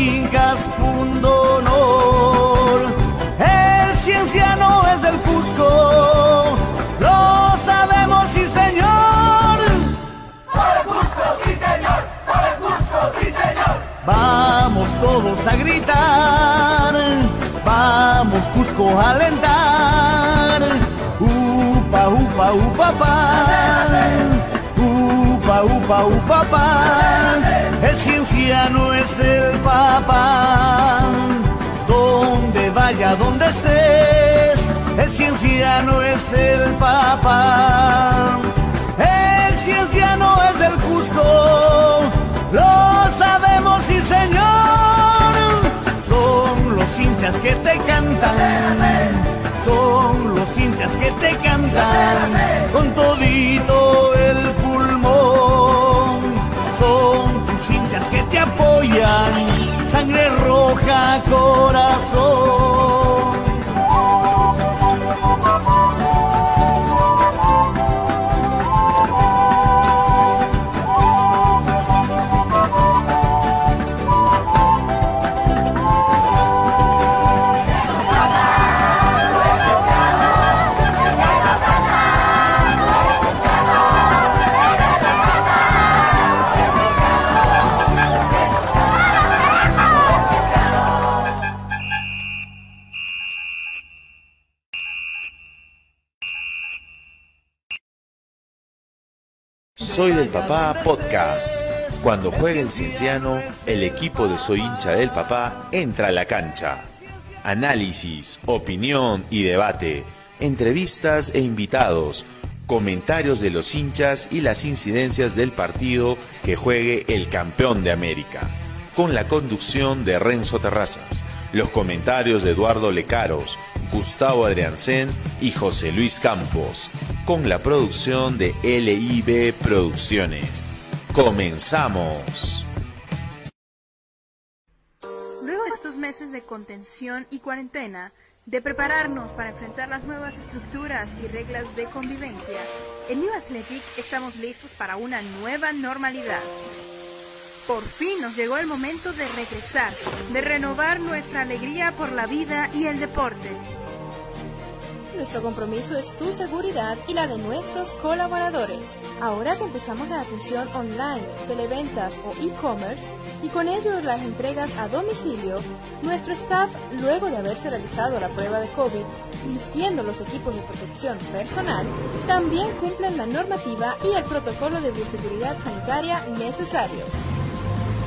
incas, punto honor. El cienciano es del Cusco, lo sabemos, sí señor. Por el Cusco, sí señor, por el Cusco, sí señor. Vamos todos a gritar, vamos Cusco a alentar. Upa, upa, upa, pa. Upa, upa, pa. El cienciano es el papá. Donde vaya, donde estés, el cienciano es el papá. El cienciano es del Cusco, lo sabemos, sí señor. Son los hinchas que te cantan, son los hinchas que te cantan, con todito sangre roja, corazón. Papá Podcast. Cuando juega el Cienciano, el equipo de Soy hincha del Papá entra a la cancha. Análisis, opinión y debate, entrevistas e invitados, comentarios de los hinchas y las incidencias del partido que juegue el campeón de América. Con la conducción de Renzo Terrazas, los comentarios de Eduardo Lecaros, Gustavo Adriancén y José Luis Campos, con la producción de LIB Producciones. Comenzamos. Luego de estos meses de contención y cuarentena, de prepararnos para enfrentar las nuevas estructuras y reglas de convivencia, en New Athletic estamos listos para una nueva normalidad. Por fin nos llegó el momento de regresar, de renovar nuestra alegría por la vida y el deporte. Nuestro compromiso es tu seguridad y la de nuestros colaboradores. Ahora que empezamos la atención online, televentas o e-commerce y con ello las entregas a domicilio, nuestro staff, luego de haberse realizado la prueba de COVID, vistiendo los equipos de protección personal, también cumplen la normativa y el protocolo de bioseguridad sanitaria necesarios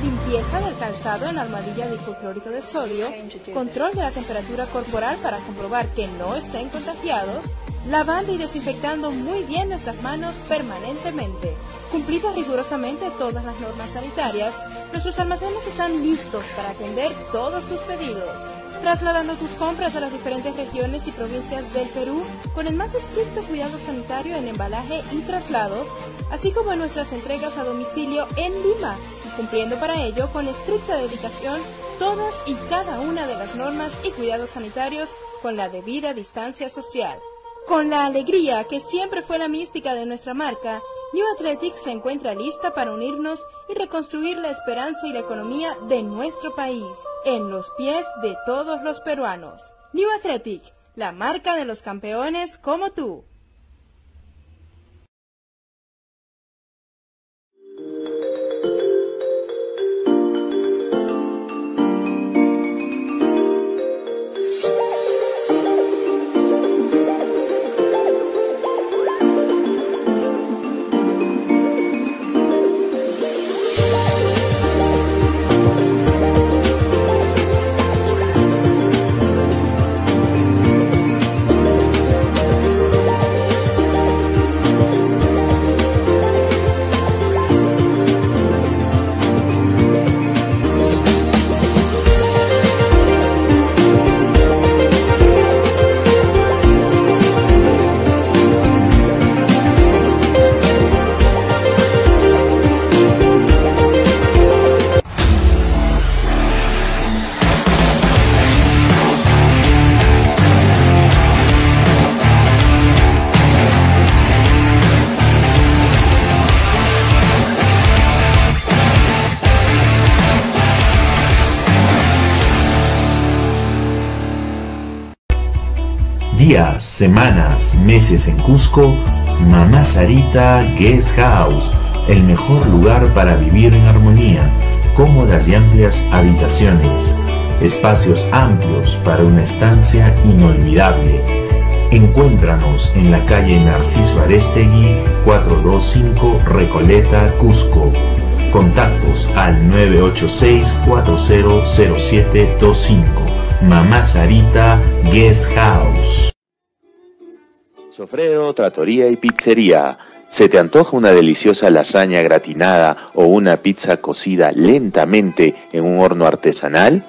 limpieza del calzado en armadilla de hipoclorito de sodio, control de la temperatura corporal para comprobar que no estén contagiados, lavando y desinfectando muy bien nuestras manos permanentemente. Cumplidas rigurosamente todas las normas sanitarias, nuestros almacenes están listos para atender todos tus pedidos. Trasladando tus compras a las diferentes regiones y provincias del Perú con el más estricto cuidado sanitario en embalaje y traslados, así como en nuestras entregas a domicilio en Lima, cumpliendo para ello con estricta dedicación todas y cada una de las normas y cuidados sanitarios con la debida distancia social. Con la alegría que siempre fue la mística de nuestra marca, New Athletic se encuentra lista para unirnos y reconstruir la esperanza y la economía de nuestro país, en los pies de todos los peruanos. New Athletic, la marca de los campeones como tú. Semanas, meses en Cusco, Mamá Sarita Guest House, el mejor lugar para vivir en armonía, cómodas y amplias habitaciones, espacios amplios para una estancia inolvidable. Encuéntranos en la calle Narciso Arestegui 425 Recoleta, Cusco. Contactos al 986-400725. Mamá Sarita Guest House. Sofredo, Tratoría y Pizzería. ¿Se te antoja una deliciosa lasaña gratinada o una pizza cocida lentamente en un horno artesanal?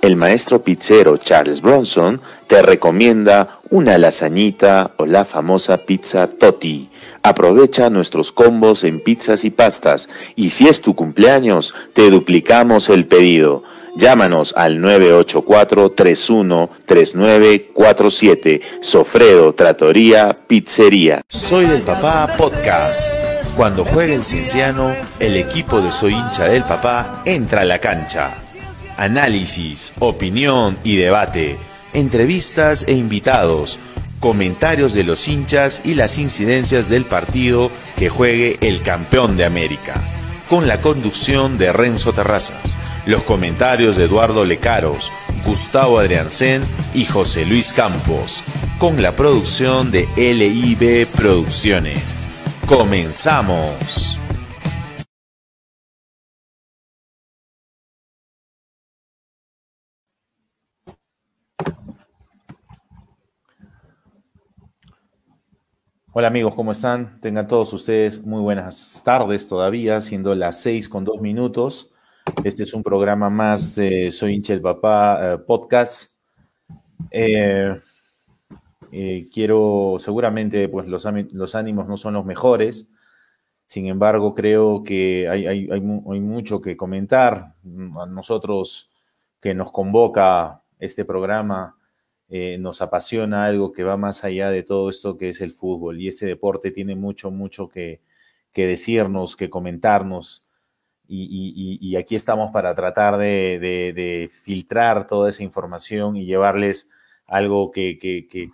El maestro pizzero Charles Bronson te recomienda una lasañita o la famosa pizza Totti. Aprovecha nuestros combos en pizzas y pastas y si es tu cumpleaños, te duplicamos el pedido. Llámanos al 984-313947. Sofredo, Tratoría, Pizzería. Soy del Papá Podcast. Cuando juega el Cienciano, el equipo de Soy hincha del Papá entra a la cancha. Análisis, opinión y debate. Entrevistas e invitados. Comentarios de los hinchas y las incidencias del partido que juegue el campeón de América con la conducción de Renzo Terrazas, los comentarios de Eduardo Lecaros, Gustavo Adriancén y José Luis Campos, con la producción de LIB Producciones. ¡Comenzamos! Hola amigos, ¿cómo están? Tengan todos ustedes muy buenas tardes todavía, siendo las seis con dos minutos. Este es un programa más de Soy hincha el papá eh, podcast. Eh, eh, quiero, seguramente, pues los, ánimos no son los mejores. Sin embargo, creo que hay, hay mucho que comentar. A nosotros que nos convoca este programa, eh, nos apasiona algo que va más allá de todo esto que es el fútbol. Y este deporte tiene mucho, mucho que, decirnos, que comentarnos. Y, aquí estamos para tratar de, filtrar toda esa información y llevarles algo que,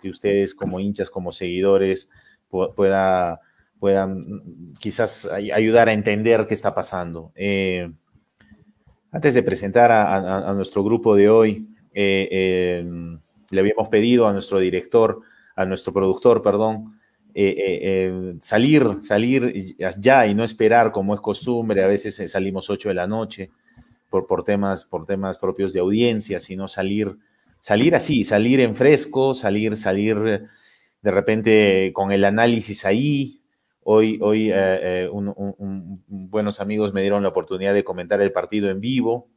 ustedes como hinchas, como seguidores, pueda, puedan quizás ayudar a entender qué está pasando. Eh, antes de presentar a, nuestro grupo de hoy, eh, le habíamos pedido a nuestro director, a nuestro productor, perdón, eh, eh, eh, salir, salir ya y no esperar como es costumbre, a veces salimos 8 de la noche por, por, temas, por temas propios de audiencia, sino salir, salir así, salir en fresco, salir, salir de repente con el análisis ahí. Hoy, hoy buenos amigos me dieron la oportunidad de comentar el partido en vivo,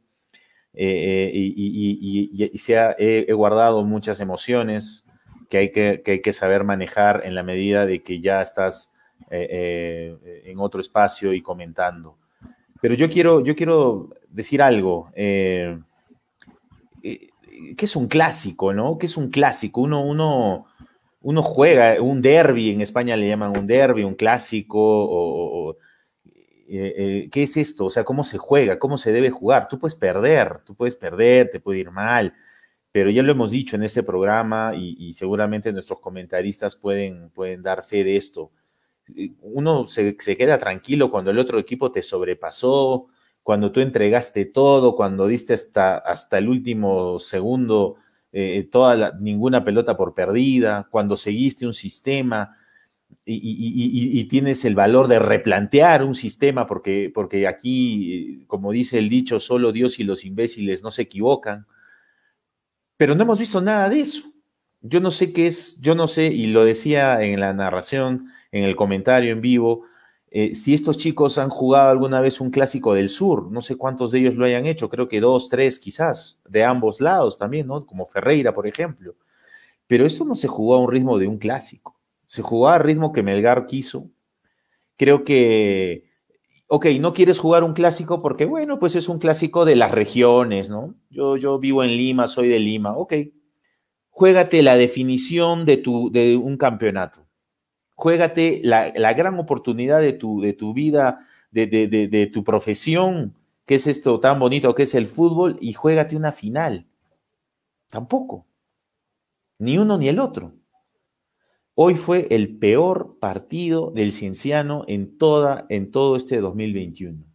eh, eh, y, se ha, he, guardado muchas emociones que hay que, hay que, saber manejar en la medida de que ya estás eh, en otro espacio y comentando. Pero yo quiero, yo quiero decir algo. ¿Qué es un clásico, no? ¿Qué es un clásico? Uno, uno, uno juega un derby, en España le llaman un derby, un clásico, eh, eh, ¿qué es esto? O sea, ¿cómo se juega? ¿Cómo se debe jugar? Tú puedes perder, tú puedes perder, te puede ir mal, pero ya lo hemos dicho en este programa y, seguramente nuestros comentaristas pueden, pueden dar fe de esto. Uno se, queda tranquilo cuando el otro equipo te sobrepasó, cuando tú entregaste todo, cuando diste hasta, hasta el último segundo eh, toda ninguna pelota por perdida, cuando seguiste un sistema, y, tienes el valor de replantear un sistema, porque, porque aquí, como dice el dicho, solo Dios y los imbéciles no se equivocan. Pero no hemos visto nada de eso. Yo no sé qué es, yo no sé, y lo decía en la narración, en el comentario en vivo, eh, si estos chicos han jugado alguna vez un clásico del sur, no sé cuántos de ellos lo hayan hecho, creo que dos, tres quizás, de ambos lados también, ¿no? Como Ferreira, por ejemplo. Pero esto no se jugó a un ritmo de un clásico se jugó al ritmo que Melgar quiso. Creo que, ok, no quieres jugar un clásico porque, bueno, pues es un clásico de las regiones, ¿no? Yo, yo vivo en Lima, soy de Lima, ok. Juégate la definición de, tu, de un campeonato. Juégate la, gran oportunidad de tu, de tu vida, de, de tu profesión, que es esto tan bonito que es el fútbol, y juégate una final. Tampoco. Ni uno ni el otro. Hoy fue el peor partido del Cienciano en, toda, en todo este 2021.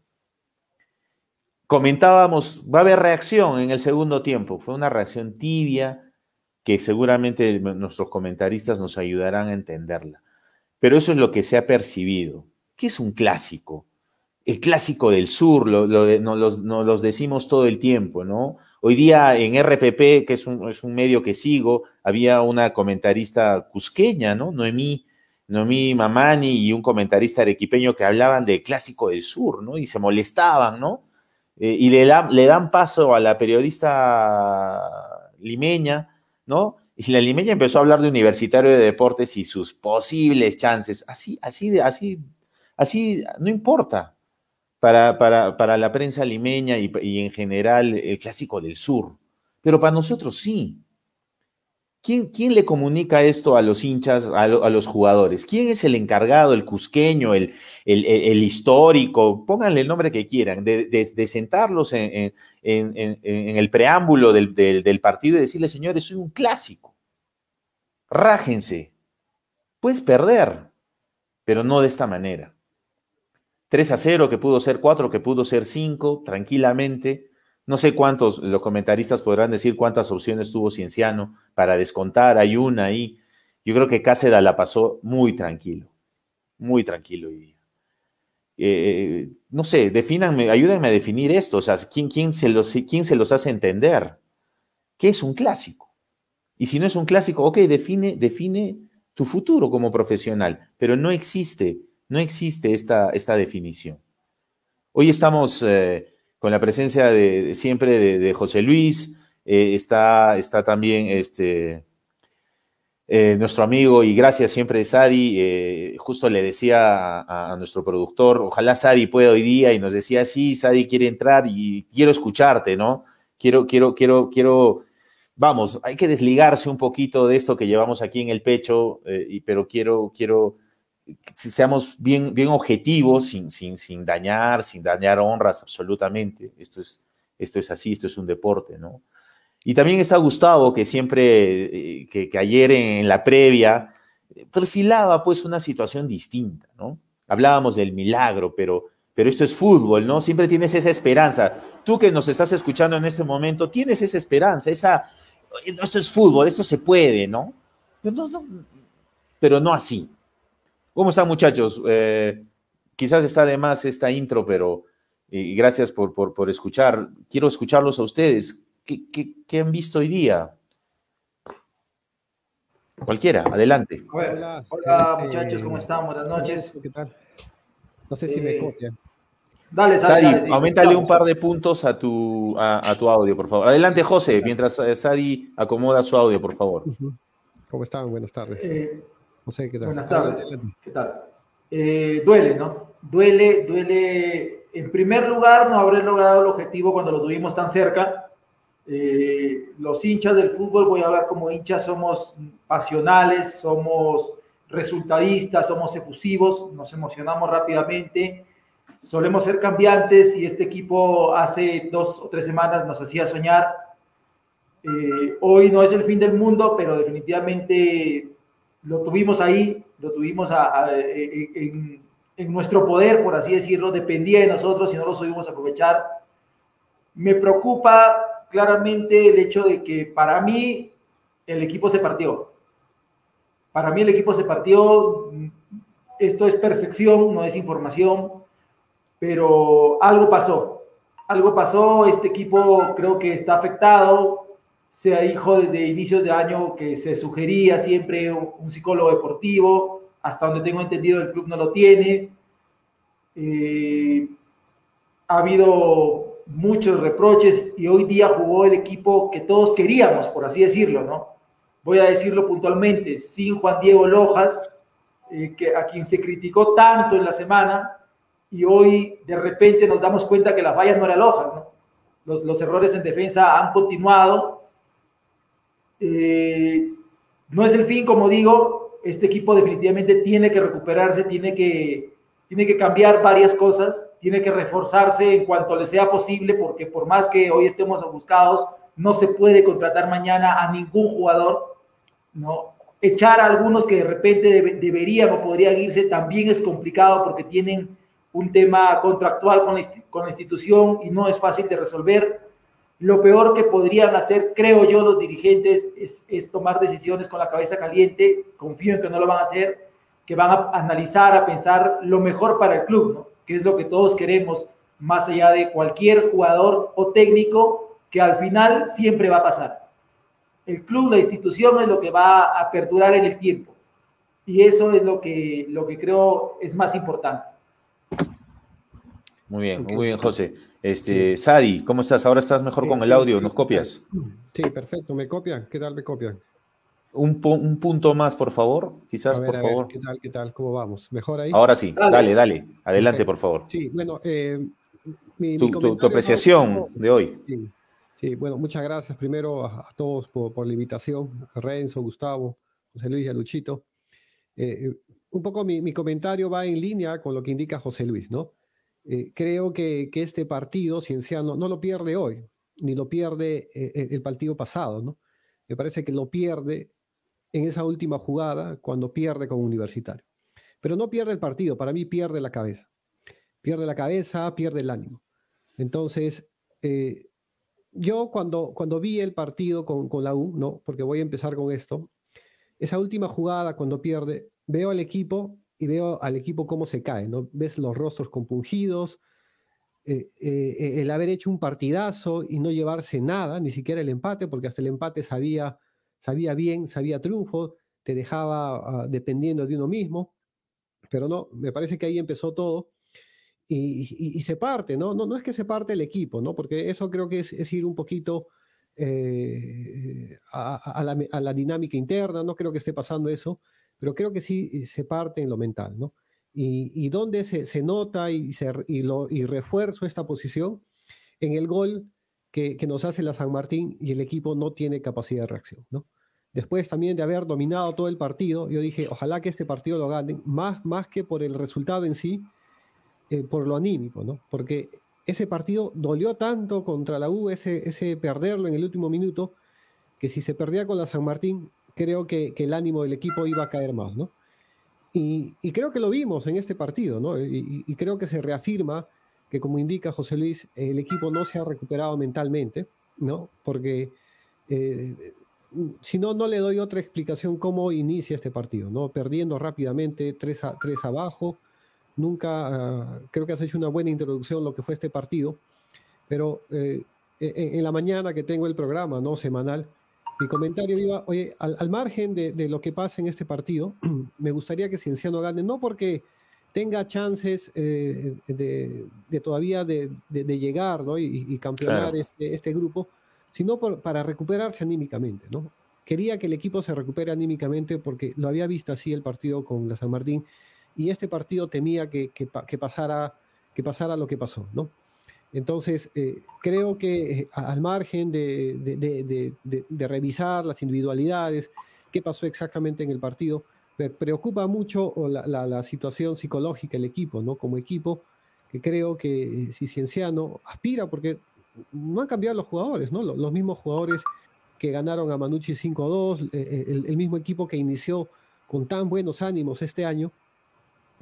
Comentábamos, va a haber reacción en el segundo tiempo. Fue una reacción tibia que seguramente nuestros comentaristas nos ayudarán a entenderla. Pero eso es lo que se ha percibido. ¿Qué es un clásico? El clásico del sur, lo, nos, los decimos todo el tiempo, ¿no? Hoy día en RPP, que es un, es un, medio que sigo, había una comentarista cusqueña, ¿no? Noemí, Noemí Mamani y un comentarista arequipeño que hablaban del clásico del sur, ¿no? Y se molestaban, ¿no? Eh, y le, le, dan paso a la periodista limeña, ¿no? Y la limeña empezó a hablar de universitario de deportes y sus posibles chances. Así, así, así, así, no importa para, para, para la prensa limeña y, y en general el clásico del sur. Pero para nosotros sí. ¿Quién, le comunica esto a los hinchas, a, los jugadores? ¿Quién es el encargado, el cusqueño, el, el, histórico? Pónganle el nombre que quieran, de, sentarlos en, el preámbulo del, partido y decirle, señores, soy un clásico. Rájense. Puedes perder, pero no de esta manera. 3 a 0, que pudo ser 4, que pudo ser 5, tranquilamente no sé cuántos, los comentaristas podrán decir cuántas opciones tuvo Cienciano para descontar, hay una ahí. Yo creo que Cáceres la pasó muy tranquilo, muy tranquilo hoy día. Eh, no sé, defínanme, ayúdenme a definir esto, o sea, ¿quién, quién, se los, ¿quién se los hace entender? ¿Qué es un clásico? Y si no es un clásico, ok, define, define tu futuro como profesional, pero no existe, no existe esta, esta definición. Hoy estamos... Eh, con la presencia de, siempre de, José Luis, eh, está, está también este, eh, nuestro amigo y gracias siempre Sadi, justo le decía a, nuestro productor, ojalá Sadi pueda hoy día y nos decía, sí, Sadi quiere entrar y quiero escucharte, ¿no? Quiero, quiero, quiero, quiero, vamos, hay que desligarse un poquito de esto que llevamos aquí en el pecho, y, pero quiero, quiero seamos bien, bien objetivos, sin, sin, sin dañar, sin dañar honras absolutamente. Esto es, esto es así, esto es un deporte, ¿no? Y también está Gustavo, que siempre, eh, que, ayer en la previa, perfilaba pues una situación distinta, ¿no? Hablábamos del milagro, pero, pero esto es fútbol, ¿no? Siempre tienes esa esperanza. Tú que nos estás escuchando en este momento, tienes esa esperanza, esa, esto es fútbol, esto se puede, no pero no así. ¿Cómo están muchachos? Eh, quizás está de más esta intro, pero gracias por, por, escuchar. Quiero escucharlos a ustedes. ¿Qué, han visto hoy día? Cualquiera, adelante. Hola, hola este, muchachos, ¿cómo están? Buenas noches. ¿Qué tal? No sé si me eh, copian. Dale, Sadi, aumentale un par de puntos a tu, a, tu audio, por favor. Adelante, José, mientras eh, Sadi acomoda su audio, por favor. ¿Cómo están? Buenas tardes. Buenas tardes. ¿Qué tal? Eh, duele, ¿no? Duele, duele. En primer lugar, no haber logrado el objetivo cuando lo tuvimos tan cerca. Eh, los hinchas del fútbol, voy a hablar como hinchas, somos pasionales, somos resultadistas, somos efusivos, nos emocionamos rápidamente, solemos ser cambiantes y este equipo hace dos o tres semanas nos hacía soñar. Eh, hoy no es el fin del mundo, pero definitivamente lo tuvimos ahí, lo tuvimos en, nuestro poder, por así decirlo, dependía de nosotros y no lo supimos aprovechar. Me preocupa claramente el hecho de que para mí el equipo se partió. Para mí el equipo se partió, esto es percepción, no es información, pero algo pasó. Algo pasó, este equipo creo que está afectado, sea hijo desde inicios de año que se sugería siempre un psicólogo deportivo, hasta donde tengo entendido el club no lo tiene. Eh, ha habido muchos reproches y hoy día jugó el equipo que todos queríamos, por así decirlo, ¿no? Voy a decirlo puntualmente, sin Juan Diego Lojas, eh, que, a quien se criticó tanto en la semana, y hoy de repente nos damos cuenta que la falla no era Lojas, ¿no? Los, los errores en defensa han continuado eh, no es el fin, como digo, este equipo definitivamente tiene que recuperarse, tiene que, tiene que cambiar varias cosas, tiene que reforzarse en cuanto le sea posible, porque por más que hoy estemos buscados, no se puede contratar mañana a ningún jugador, ¿no? echar a algunos que de repente deberían o podrían irse también es complicado porque tienen un tema contractual con con la institución y no es fácil de resolver. Lo peor que podrían hacer, creo yo, los dirigentes es, tomar decisiones con la cabeza caliente. Confío en que no lo van a hacer, que van a analizar, a pensar lo mejor para el club, ¿no? que es lo que todos queremos, más allá de cualquier jugador o técnico, que al final siempre va a pasar. El club, la institución es lo que va a perdurar en el tiempo. Y eso es lo que, lo que creo es más importante. Muy bien, muy bien, José. Este, Sadi, ¿cómo estás? Ahora estás mejor con el audio, ¿nos copias? Sí, perfecto, ¿me copian? ¿Qué tal me copian? Un, punto más, por favor, quizás, por favor. ¿Qué tal, qué tal? ¿Cómo vamos? ¿Mejor ahí? Ahora sí, dale, dale, adelante, por favor. Sí, bueno, eh, mi, tu, apreciación de hoy. Sí, bueno, muchas gracias primero a, todos por, la invitación, a Renzo, Gustavo, José Luis y a Luchito. Eh, un poco mi, mi comentario va en línea con lo que indica José Luis, ¿no? Eh, creo que, este partido cienciano no lo pierde hoy, ni lo pierde eh, el, partido pasado, ¿no? Me parece que lo pierde en esa última jugada cuando pierde con Universitario. Pero no pierde el partido, para mí pierde la cabeza. Pierde la cabeza, pierde el ánimo. Entonces, eh, yo cuando, cuando vi el partido con, con la U, ¿no? Porque voy a empezar con esto, esa última jugada cuando pierde, veo al equipo y veo al equipo cómo se cae, ¿no? Ves los rostros compungidos, eh, eh, el haber hecho un partidazo y no llevarse nada, ni siquiera el empate, porque hasta el empate sabía, sabía bien, sabía triunfo, te dejaba ah, dependiendo de uno mismo, pero no, me parece que ahí empezó todo. Y, se parte, ¿no? ¿no? No es que se parte el equipo, ¿no? Porque eso creo que es, ir un poquito eh, a, la, a, la, dinámica interna, no creo que esté pasando eso, pero creo que sí eh, se parte en lo mental, ¿no? Y, y donde se, se, nota y, se, y, lo, y refuerzo esta posición en el gol que, que, nos hace la San Martín y el equipo no tiene capacidad de reacción, ¿no? Después también de haber dominado todo el partido, yo dije, ojalá que este partido lo ganen, más, más que por el resultado en sí, eh, por lo anímico, ¿no? Porque ese partido dolió tanto contra la U, ese, ese perderlo en el último minuto, que si se perdía con la San Martín, creo que, el ánimo del equipo iba a caer más, ¿no? Y, creo que lo vimos en este partido, ¿no? Y, creo que se reafirma que, como indica José Luis, el equipo no se ha recuperado mentalmente, ¿no? Porque eh, si no, no le doy otra explicación cómo inicia este partido, ¿no? Perdiendo rápidamente, tres, a, tres abajo. Nunca, ah, creo que has hecho una buena introducción lo que fue este partido, pero eh, en, en, la mañana que tengo el programa, ¿no? Semanal, mi comentario iba, oye, al, margen de, lo que pasa en este partido, me gustaría que Cienciano gane, no porque tenga chances eh, de, todavía de, llegar ¿no? y, campeonar este, este, grupo, sino para recuperarse anímicamente. ¿no? Quería que el equipo se recupere anímicamente porque lo había visto así el partido con la San Martín y este partido temía que, que pasara, que pasara lo que pasó. ¿no? Entonces, eh, creo que eh, al margen de, revisar las individualidades, qué pasó exactamente en el partido, me preocupa mucho la, situación psicológica del equipo, ¿no? Como equipo, que creo que eh, si Cienciano aspira, porque no han cambiado los jugadores, ¿no? Los, mismos jugadores que ganaron a Manucci 5-2, el mismo equipo que inició con tan buenos ánimos este año,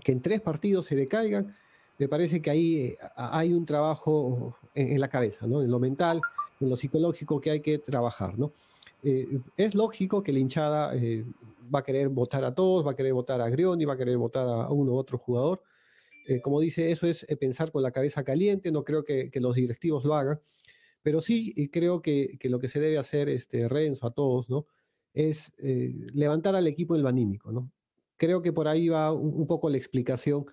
que en tres partidos se decaigan me parece que ahí eh, hay un trabajo en, la cabeza, ¿no? En lo mental, en lo psicológico que hay que trabajar, ¿no? Eh, es lógico que la hinchada eh, va a querer votar a todos, va a querer votar a Grioni, va a querer votar a uno u otro jugador. como dice, eso es pensar con la cabeza caliente, no creo que, los directivos lo hagan, pero sí creo que, lo que se debe hacer, este, Renzo, a todos, ¿no? Es levantar al equipo en lo ¿no? Creo que por ahí va un poco la explicación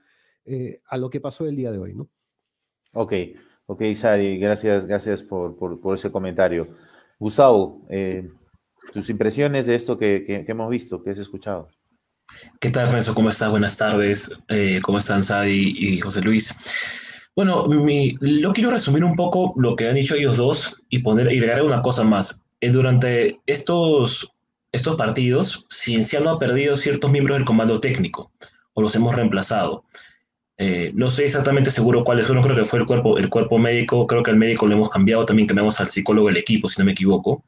eh, a lo que pasó el día de hoy, ¿no? Ok, ok, Sadi, gracias, gracias por, por, ese comentario. Gustavo, eh, tus impresiones de esto que, hemos visto, que has escuchado. ¿Qué tal, Renzo? ¿Cómo estás? Buenas tardes. Eh, ¿Cómo están Sadi y José Luis? Bueno, mi, lo quiero resumir un poco lo que han dicho ellos dos y poner y agregar una cosa más. durante estos, estos partidos, Cienciano ha perdido ciertos miembros del comando técnico o los hemos reemplazado. Eh, no estoy exactamente seguro cuál es, uno creo que fue el cuerpo, el cuerpo médico, creo que el médico lo hemos cambiado, también cambiamos al psicólogo del equipo, si no me equivoco.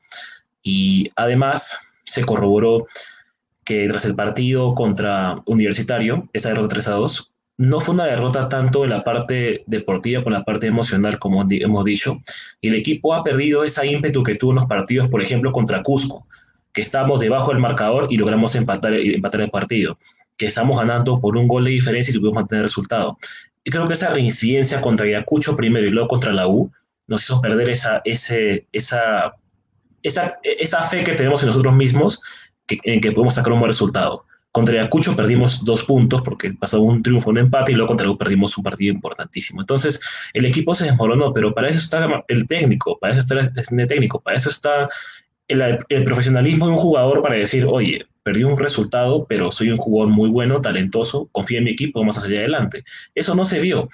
Y además se corroboró que tras el partido contra Universitario, esa derrota 3 a 2, no fue una derrota tanto en la parte deportiva como en la parte emocional, como hemos dicho. Y el equipo ha perdido esa ímpetu que tuvo en los partidos, por ejemplo, contra Cusco, que estábamos debajo del marcador y logramos empatar, empatar el partido, que estamos ganando por un gol de diferencia y tuvimos mantener el resultado. Y creo que esa reincidencia contra Ayacucho primero y luego contra la U nos hizo perder esa, ese, esa, esa, esa fe que tenemos en nosotros mismos en que podemos sacar un buen resultado. Contra Ayacucho perdimos dos puntos porque pasó un triunfo, un empate y luego contra U perdimos un partido importantísimo. Entonces el equipo se desmoronó, pero para eso está el técnico, para eso está el técnico, para eso está el, profesionalismo de un jugador para decir, oye, perdí un resultado, pero soy un jugador muy bueno, talentoso, confío en mi equipo, vamos a salir adelante. Eso no se vio.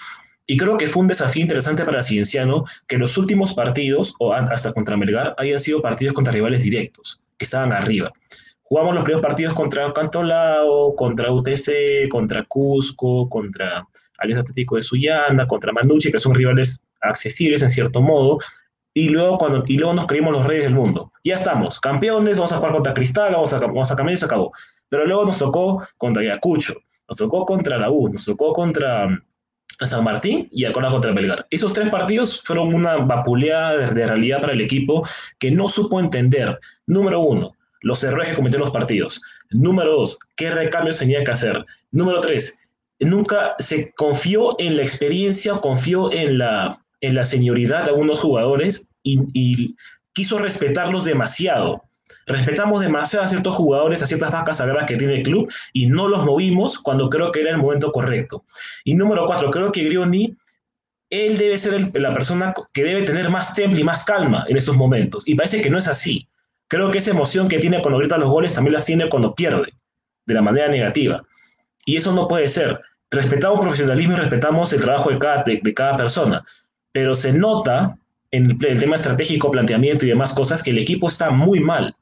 Y creo que fue un desafío interesante para Cienciano que los últimos partidos, o hasta contra Melgar, hayan sido partidos contra rivales directos, que estaban arriba. Jugamos los primeros partidos contra Cantolao, contra UTC, contra Cusco, contra Alianza Atlético de Sullana, contra Manucci, que son rivales accesibles en cierto modo, y luego, cuando, y luego nos creímos los reyes del mundo. Ya estamos, campeones, vamos a jugar contra Cristal, vamos a, vamos a cambiar y se acabó. Pero luego nos tocó contra Ayacucho, nos tocó contra la U, nos tocó contra mm, San Martín y ahora contra Belgar. Esos tres partidos fueron una vapuleada de realidad para el equipo que no supo entender, número uno, los errores que cometieron los partidos. Número dos, qué recambios tenía que hacer. Número tres, nunca se confió en la experiencia, confió en la, en la señoridad de algunos jugadores y, quiso respetarlos demasiado. Respetamos demasiado a ciertos jugadores, a ciertas vacas sagradas que tiene el club y no los movimos cuando creo que era el momento correcto. Y número cuatro, creo que Grioni, él debe ser la persona que debe tener más temple y más calma en esos momentos. Y parece que no es así. Creo que esa emoción que tiene cuando grita los goles también la tiene cuando pierde, de la manera negativa. Y eso no puede ser. Respetamos profesionalismo y respetamos el trabajo de cada, de, cada persona, pero se nota en el, tema estratégico, planteamiento y demás cosas que el equipo está muy mal.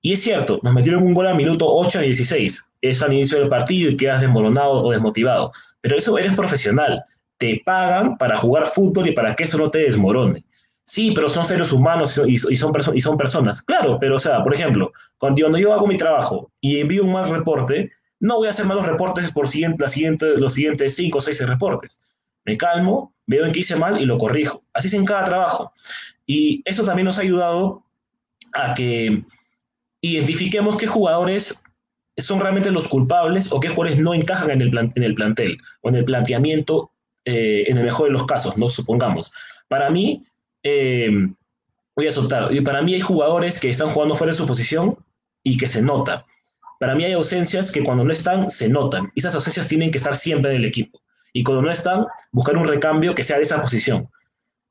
Y es cierto, nos metieron un gol al minuto 8 a 16. Es al inicio del partido y quedas desmoronado o desmotivado. Pero eso eres profesional. Te pagan para jugar fútbol y para que eso no te desmorone. Sí, pero son seres humanos y, son, y son personas. Claro, pero o sea, por ejemplo, cuando, yo hago mi trabajo y envío un mal reporte, no voy a hacer malos reportes por siguiente, la siguiente, los siguientes cinco o seis reportes. Me calmo, veo en qué hice mal y lo corrijo. Así es en cada trabajo. Y eso también nos ha ayudado a que identifiquemos qué jugadores son realmente los culpables o qué jugadores no encajan en el, en el plantel o en el planteamiento eh, en el mejor de los casos, no supongamos. Para mí, eh, voy a soltar. Y para mí hay jugadores que están jugando fuera de su posición y que se nota. Para mí hay ausencias que cuando no están, se notan. Y esas ausencias tienen que estar siempre en el equipo. Y cuando no están, buscar un recambio que sea de esa posición.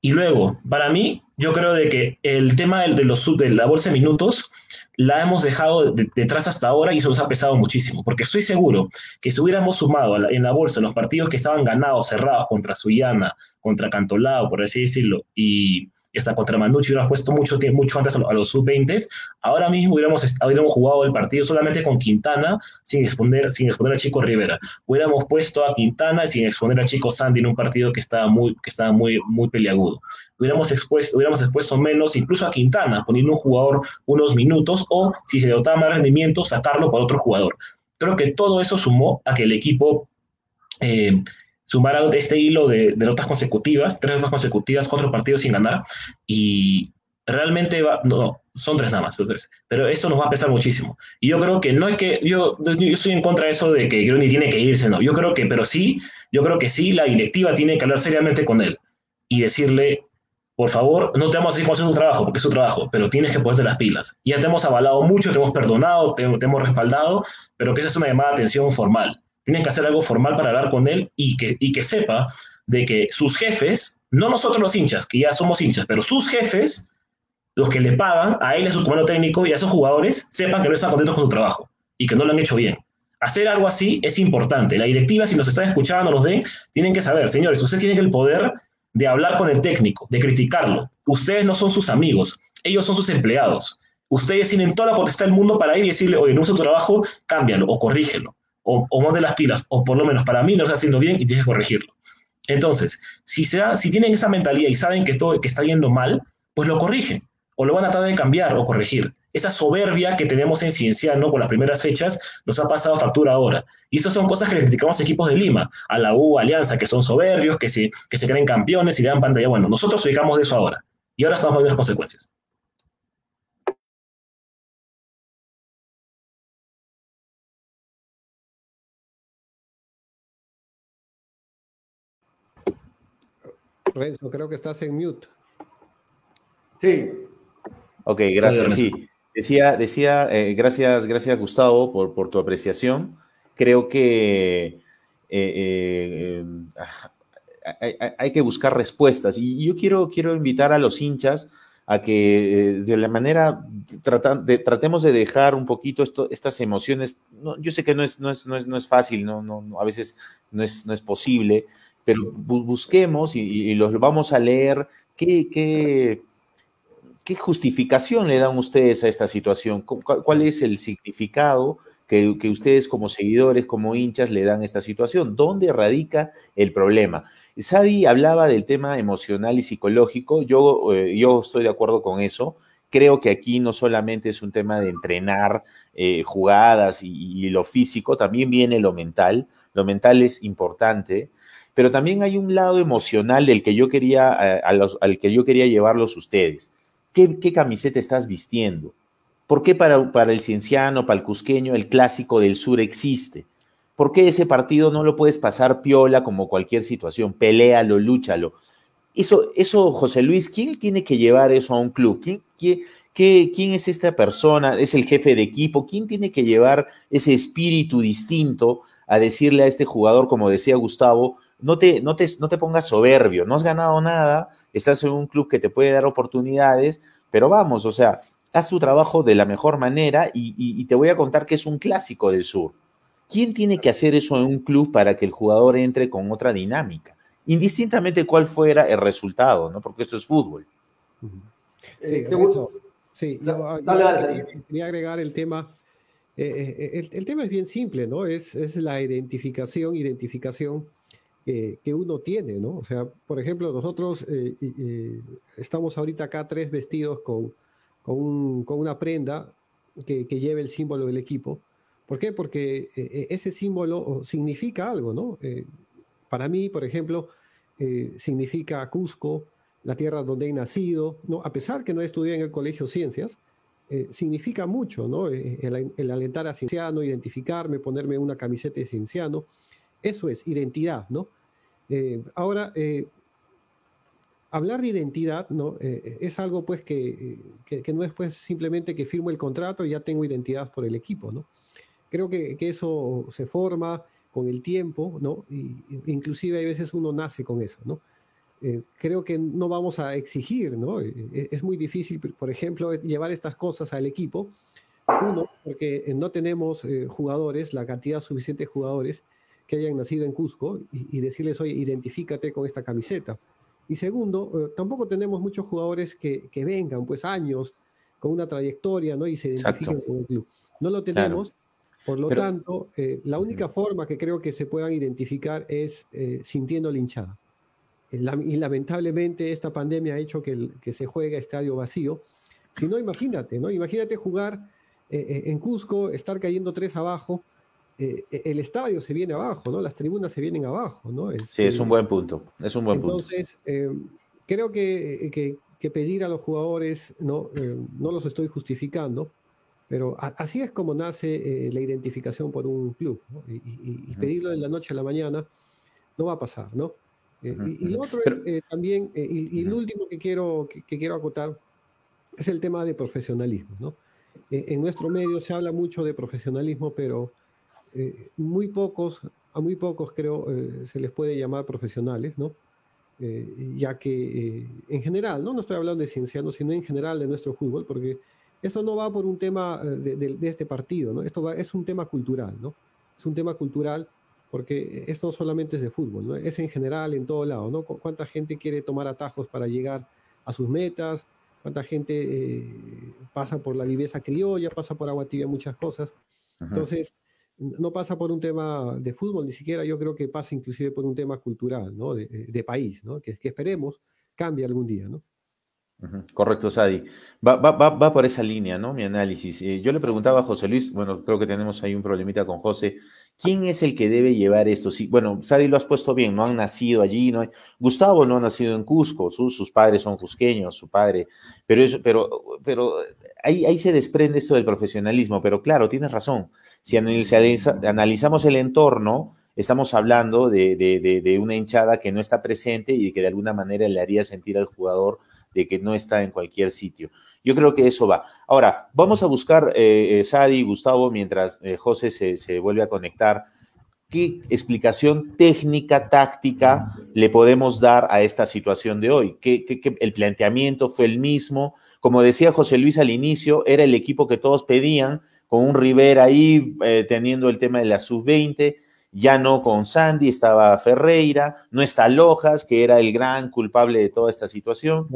Y luego, para mí, yo creo de que el tema de, los, de la bolsa de minutos la hemos dejado detrás hasta ahora y eso nos ha pesado muchísimo, porque estoy seguro que si hubiéramos sumado en la bolsa los partidos que estaban ganados, cerrados contra Suyana, contra Cantolao, por así decirlo, y, hasta contra Manucci hubiéramos puesto mucho, mucho antes a los sub-20, ahora mismo hubiéramos, hubiéramos jugado el partido solamente con Quintana, sin exponer, sin exponer a Chico Rivera. Hubiéramos puesto a Quintana sin exponer a Chico Sandy en un partido que estaba muy, que estaba muy, muy peliagudo. Hubiéramos expuesto, hubiéramos expuesto menos incluso a Quintana, poniendo un jugador unos minutos, o si se dotaba más rendimiento, sacarlo para otro jugador. Creo que todo eso sumó a que el equipo eh, sumar este hilo de, derrotas consecutivas, tres derrotas consecutivas, cuatro partidos sin ganar, y realmente va, no, son tres nada más, tres, pero eso nos va a pesar muchísimo. Y yo creo que no es que, yo, yo estoy en contra de eso de que Groni tiene que irse, no, yo creo que, pero sí, yo creo que sí, la directiva tiene que hablar seriamente con él y decirle, por favor, no te vamos a decir cómo hacer tu trabajo, porque es su trabajo, pero tienes que ponerte las pilas. Ya te hemos avalado mucho, te hemos perdonado, te, te hemos respaldado, pero que esa es una llamada de atención formal tienen que hacer algo formal para hablar con él y que, y que sepa de que sus jefes, no nosotros los hinchas, que ya somos hinchas, pero sus jefes, los que le pagan a él, a su comando técnico y a esos jugadores, sepan que no están contentos con su trabajo y que no lo han hecho bien. Hacer algo así es importante. La directiva, si nos están escuchando, nos den, tienen que saber, señores, ustedes tienen el poder de hablar con el técnico, de criticarlo. Ustedes no son sus amigos, ellos son sus empleados. Ustedes tienen toda la potestad del mundo para ir y decirle, oye, no usa tu trabajo, cámbialo o corrígelo o, o de las pilas, o por lo menos para mí no lo está haciendo bien y tienes que corregirlo. Entonces, si, se si tienen esa mentalidad y saben que, todo, que está yendo mal, pues lo corrigen, o lo van a tratar de cambiar o corregir. esa soberbia que tenemos en Cienciano con las primeras fechas nos ha pasado factura ahora. Y eso son cosas que le criticamos a equipos de Lima, a la U, Alianza, que son soberbios, que se, que se creen campeones y le dan pantalla. Bueno, nosotros ubicamos de eso ahora. Y ahora estamos viendo las consecuencias. Renzo, creo que estás en mute. Sí. Ok, gracias. Sí, decía, decía eh, gracias, gracias Gustavo por, tu apreciación. Creo que eh, eh, hay, que buscar respuestas y yo quiero, quiero invitar a los hinchas a que de la manera tratemos de dejar un poquito esto, estas emociones. yo sé que no es, no es, no es, fácil, no, no, a veces no es, no es posible, pero busquemos y, los vamos a leer qué, qué, qué, justificación le dan ustedes a esta situación, cuál, es el significado que, ustedes como seguidores, como hinchas le dan a esta situación, dónde radica el problema. Sadi hablaba del tema emocional y psicológico, yo, eh, yo estoy de acuerdo con eso. Creo que aquí no solamente es un tema de entrenar eh, jugadas y, lo físico, también viene lo mental. Lo mental es importante pero también hay un lado emocional del que yo quería, eh, al que yo quería llevarlos ustedes. ¿Qué, camiseta estás vistiendo? ¿Por qué para, para, el cienciano, para el cusqueño, el clásico del sur existe? ¿Por qué ese partido no lo puedes pasar piola como cualquier situación? Peléalo, lúchalo. Eso, eso, José Luis, ¿quién tiene que llevar eso a un club? ¿Quién, quién, quién es esta persona? ¿Es el jefe de equipo? ¿Quién tiene que llevar ese espíritu distinto a decirle a este jugador, como decía Gustavo, no te, no, te, no te pongas soberbio, no has ganado nada, estás en un club que te puede dar oportunidades, pero vamos, o sea, haz tu trabajo de la mejor manera y, te voy a contar que es un clásico del sur. ¿Quién tiene que hacer eso en un club para que el jugador entre con otra dinámica? Indistintamente cuál fuera el resultado, ¿no? Porque esto es fútbol. Sí, sí quería, agregar el tema. Eh, eh, el, tema es bien simple, ¿no? Es, es la identificación, identificación que uno tiene, ¿no? O sea, por ejemplo, nosotros eh, estamos ahorita acá tres vestidos con, con, una prenda que, que, lleve el símbolo del equipo. ¿Por qué? Porque eh, eh, ese símbolo significa algo, ¿no? para mí, por ejemplo, significa Cusco, la tierra donde he nacido, ¿no? A pesar que no estudié en el colegio ciencias, significa mucho, ¿no? El, el, alentar a cienciano, identificarme, ponerme una camiseta de cienciano. Eso es identidad, ¿no? Eh, ahora, eh, hablar de identidad, ¿no? Eh, es algo pues que, no es pues simplemente que firmo el contrato y ya tengo identidad por el equipo, ¿no? Creo que, que eso se forma con el tiempo, ¿no? Y, inclusive hay veces uno nace con eso, ¿no? creo que no vamos a exigir, ¿no? es muy difícil, por ejemplo, llevar estas cosas al equipo. Uno, porque no tenemos jugadores, la cantidad suficiente de jugadores que hayan nacido en Cusco y, decirles, oye, identifícate con esta camiseta. Y segundo, eh, tampoco tenemos muchos jugadores que, que, vengan, pues años, con una trayectoria, ¿no? Y se identifiquen con el club. No lo tenemos, por lo tanto, eh, la única forma que creo que se puedan identificar es eh, sintiendo linchada. y lamentablemente esta pandemia ha hecho que, que se juegue a estadio vacío. Si no, imagínate, ¿no? Imagínate jugar en Cusco, estar cayendo tres abajo, eh, el estadio se viene abajo, ¿no? Las tribunas se vienen abajo, ¿no? sí, es un buen punto, es un buen entonces, punto. Entonces, eh, creo que, que, pedir a los jugadores, no, eh, no los estoy justificando, pero así es como nace la identificación por un club, ¿no? y, pedirlo de la noche a la mañana no va a pasar, ¿no? y, lo otro es también, y, lo último que quiero, que, quiero acotar es el tema de profesionalismo, ¿no? en nuestro medio se habla mucho de profesionalismo, pero eh, muy pocos, a muy pocos creo eh, se les puede llamar profesionales, ¿no? Eh, ya que en general, ¿no? no estoy hablando de ciencianos, sino en general de nuestro fútbol, porque esto no va por un tema de, este partido, ¿no? esto es un tema cultural, ¿no? es un tema cultural porque esto no solamente es de fútbol, ¿no? es en general en todo lado, ¿no? cuánta gente quiere tomar atajos para llegar a sus metas, cuánta gente pasa por la viveza criolla, pasa por agua tibia, muchas cosas. Entonces, no pasa por un tema de fútbol, ni siquiera yo creo que pasa inclusive por un tema cultural, ¿no? De, país, ¿no? Que, esperemos cambie algún día, ¿no? Correcto, Sadi. Va, va, va, por esa línea, ¿no? Mi análisis. Eh, yo le preguntaba a José Luis, bueno, creo que tenemos ahí un problemita con José. ¿Quién es el que debe llevar esto? Sí, bueno, Sadi lo has puesto bien, no han nacido allí, no Gustavo no ha nacido en Cusco, sus, sus padres son cusqueños, su padre, pero eso, pero, pero ahí, ahí se desprende esto del profesionalismo, pero claro, tienes razón. Si analizamos el entorno, estamos hablando de, de, una hinchada que no está presente y que de alguna manera le haría sentir al jugador de que no está en cualquier sitio. Yo creo que eso va. Ahora, vamos a buscar, eh, eh Sadi y Gustavo, mientras eh, José se, vuelve a conectar, qué explicación técnica, táctica le podemos dar a esta situación de hoy. ¿Qué, el planteamiento fue el mismo. Como decía José Luis al inicio, era el equipo que todos pedían, con un Rivera ahí eh, teniendo el tema de la sub-20 ya no con Sandy, estaba Ferreira, no está Lojas, que era el gran culpable de toda esta situación.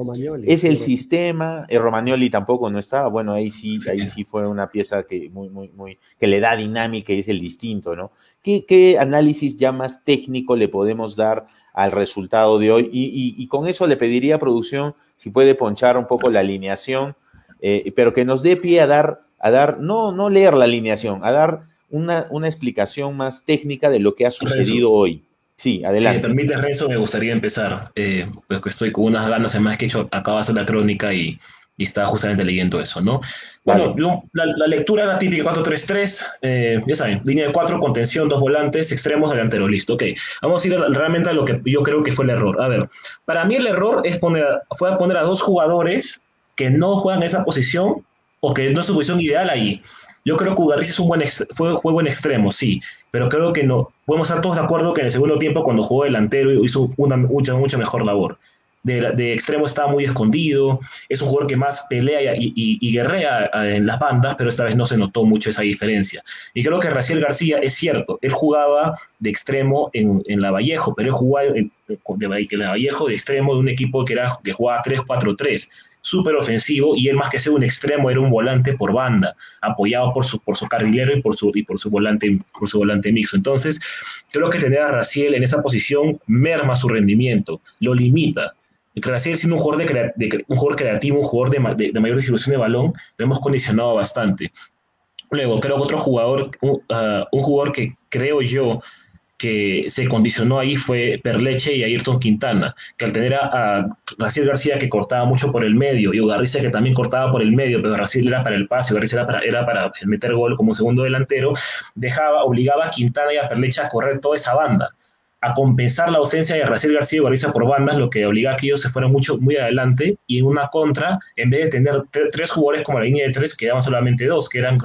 es el sistema, el eh, Romagnoli tampoco no estaba, bueno, ahí sí, ahí sí fue una pieza que muy, muy, muy, que le da dinámica y es el distinto, ¿no? ¿Qué, análisis ya más técnico le podemos dar al resultado de hoy? Y, con eso le pediría a producción si puede ponchar un poco la alineación, eh, pero que nos dé pie a dar, a dar, no, no leer la alineación, a dar una, una explicación más técnica de lo que ha sucedido hoy. Sí, adelante. Si me permite, Renzo, me gustaría empezar, eh, pues que estoy con unas ganas, además que hecho, acabo de hacer la crónica y, y estaba justamente leyendo eso, ¿no? Bueno, la, lectura era típica 4-3-3, eh, ya saben, línea de 4, contención, dos volantes, extremos, delantero, listo, ok. Vamos a ir realmente a lo que yo creo que fue el error. A ver, para mí el error es poner, fue poner a dos jugadores que no juegan esa posición o que no es su posición ideal ahí. Yo creo que Ugarriz es un buen fue, fue buen extremo, sí, pero creo que no. Podemos estar todos de acuerdo que en el segundo tiempo, cuando jugó delantero, hizo una mucha, mucha mejor labor. De, de, extremo estaba muy escondido, es un jugador que más pelea y, y, guerrea eh, en las bandas, pero esta vez no se notó mucho esa diferencia. Y creo que Raciel García es cierto, él jugaba de extremo en, en la Vallejo, pero él jugaba de, de, Vallejo de extremo de un equipo que, era, que jugaba 3-4-3 súper ofensivo y él más que ser un extremo era un volante por banda, apoyado por su, por su carrilero y por su, y por su, volante, por su volante mixto. Entonces, creo que tener a Raciel en esa posición merma su rendimiento, lo limita. Raciel siendo un jugador, de, un jugador creativo, un jugador de, mayor distribución de balón, lo hemos condicionado bastante. Luego, creo que otro jugador, un ah, jugador que creo yo que se condicionó ahí fue Perleche y Ayrton Quintana, que al tener a, Raciel García que cortaba mucho por el medio y Ugarriza que también cortaba por el medio, pero Raciel era para el pase, Ugarriza era para, era para meter gol como segundo delantero, dejaba, obligaba a Quintana y a Perleche a correr toda esa banda a compensar la ausencia de Raciel García y por bandas, lo que obliga a que ellos se fueran mucho, muy adelante, y en una contra, en vez de tener tres jugadores como la línea de tres, quedaban solamente dos, que eran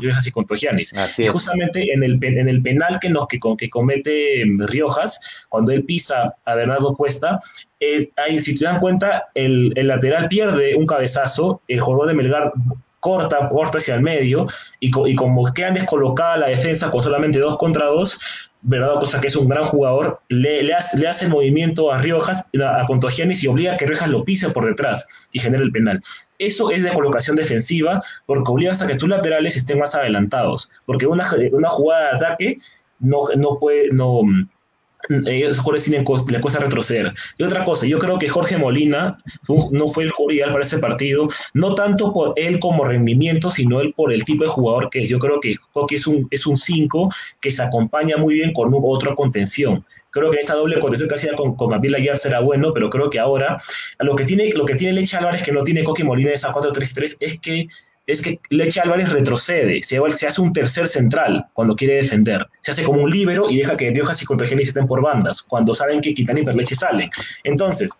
Riojas y Contogianis. y justamente en el, en el penal que, nos, que, que comete Riojas, cuando él pisa a Bernardo Cuesta, eh, ahí, si te dan cuenta, el, el, lateral pierde un cabezazo, el jugador de Melgar corta, corta hacia el medio, y, y como quedan descolocada la defensa con solamente dos contra dos, ¿verdad? Cosa que es un gran jugador, le, le, hace, le hace movimiento a Riojas, a, a Contogianis y obliga a que Riojas lo pise por detrás y genere el penal. Eso es de colocación defensiva porque obligas a que tus laterales estén más adelantados, porque una, una jugada de ataque no, no puede, no, ellos jugadores tienen le cuesta retroceder. Y otra cosa, yo creo que Jorge Molina no fue el jugador ideal para ese partido, no tanto por él como rendimiento, sino él por el tipo de jugador que es. Yo creo que Jorge es un es un 5 que se acompaña muy bien con otra contención. Creo que esa doble contención que hacía con, con Gabriel Ayar será bueno, pero creo que ahora lo que tiene, lo que tiene Leche Álvarez que no tiene Coque Molina esa 4-3-3 es que es que Leche Álvarez retrocede, se, se, hace un tercer central cuando quiere defender, se hace como un líbero y deja que Riojas y Contagenis estén por bandas, cuando saben que Quintana y Perleche salen. Entonces,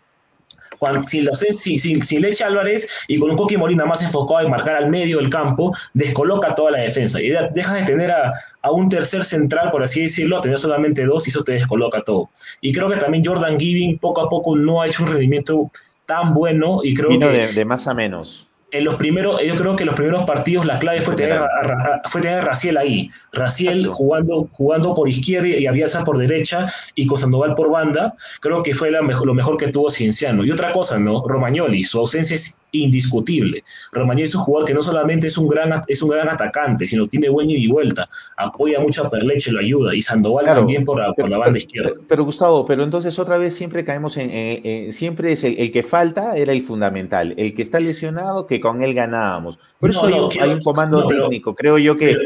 cuando, sin, Leche Álvarez y con un Coqui Molina más enfocado en marcar al medio del campo, descoloca toda la defensa y dejas de tener a, un tercer central, por así decirlo, a tener solamente dos y eso te descoloca todo. Y creo que también Jordan Giving poco a poco no ha hecho un rendimiento tan bueno y creo que... De, de más a menos en los primeros, yo creo que los primeros partidos la clave fue tener, a, fue tener a Raciel ahí. Raciel jugando, jugando por izquierda y Avianza por derecha y con Sandoval por banda, creo que fue la mejor, lo mejor que tuvo Cienciano. Y otra cosa, ¿no? Romagnoli, su ausencia es indiscutible. Romagnoli es un jugador que no solamente es un gran, es un gran atacante, sino tiene buen ida y vuelta, apoya mucho a Perleche, lo ayuda, y Sandoval también por la, por la banda izquierda. Pero, Gustavo, pero entonces otra vez siempre caemos en, eh, eh, siempre es el, que falta era el fundamental, el que está lesionado, que con él ganábamos. Por eso hay, un comando técnico, creo yo que,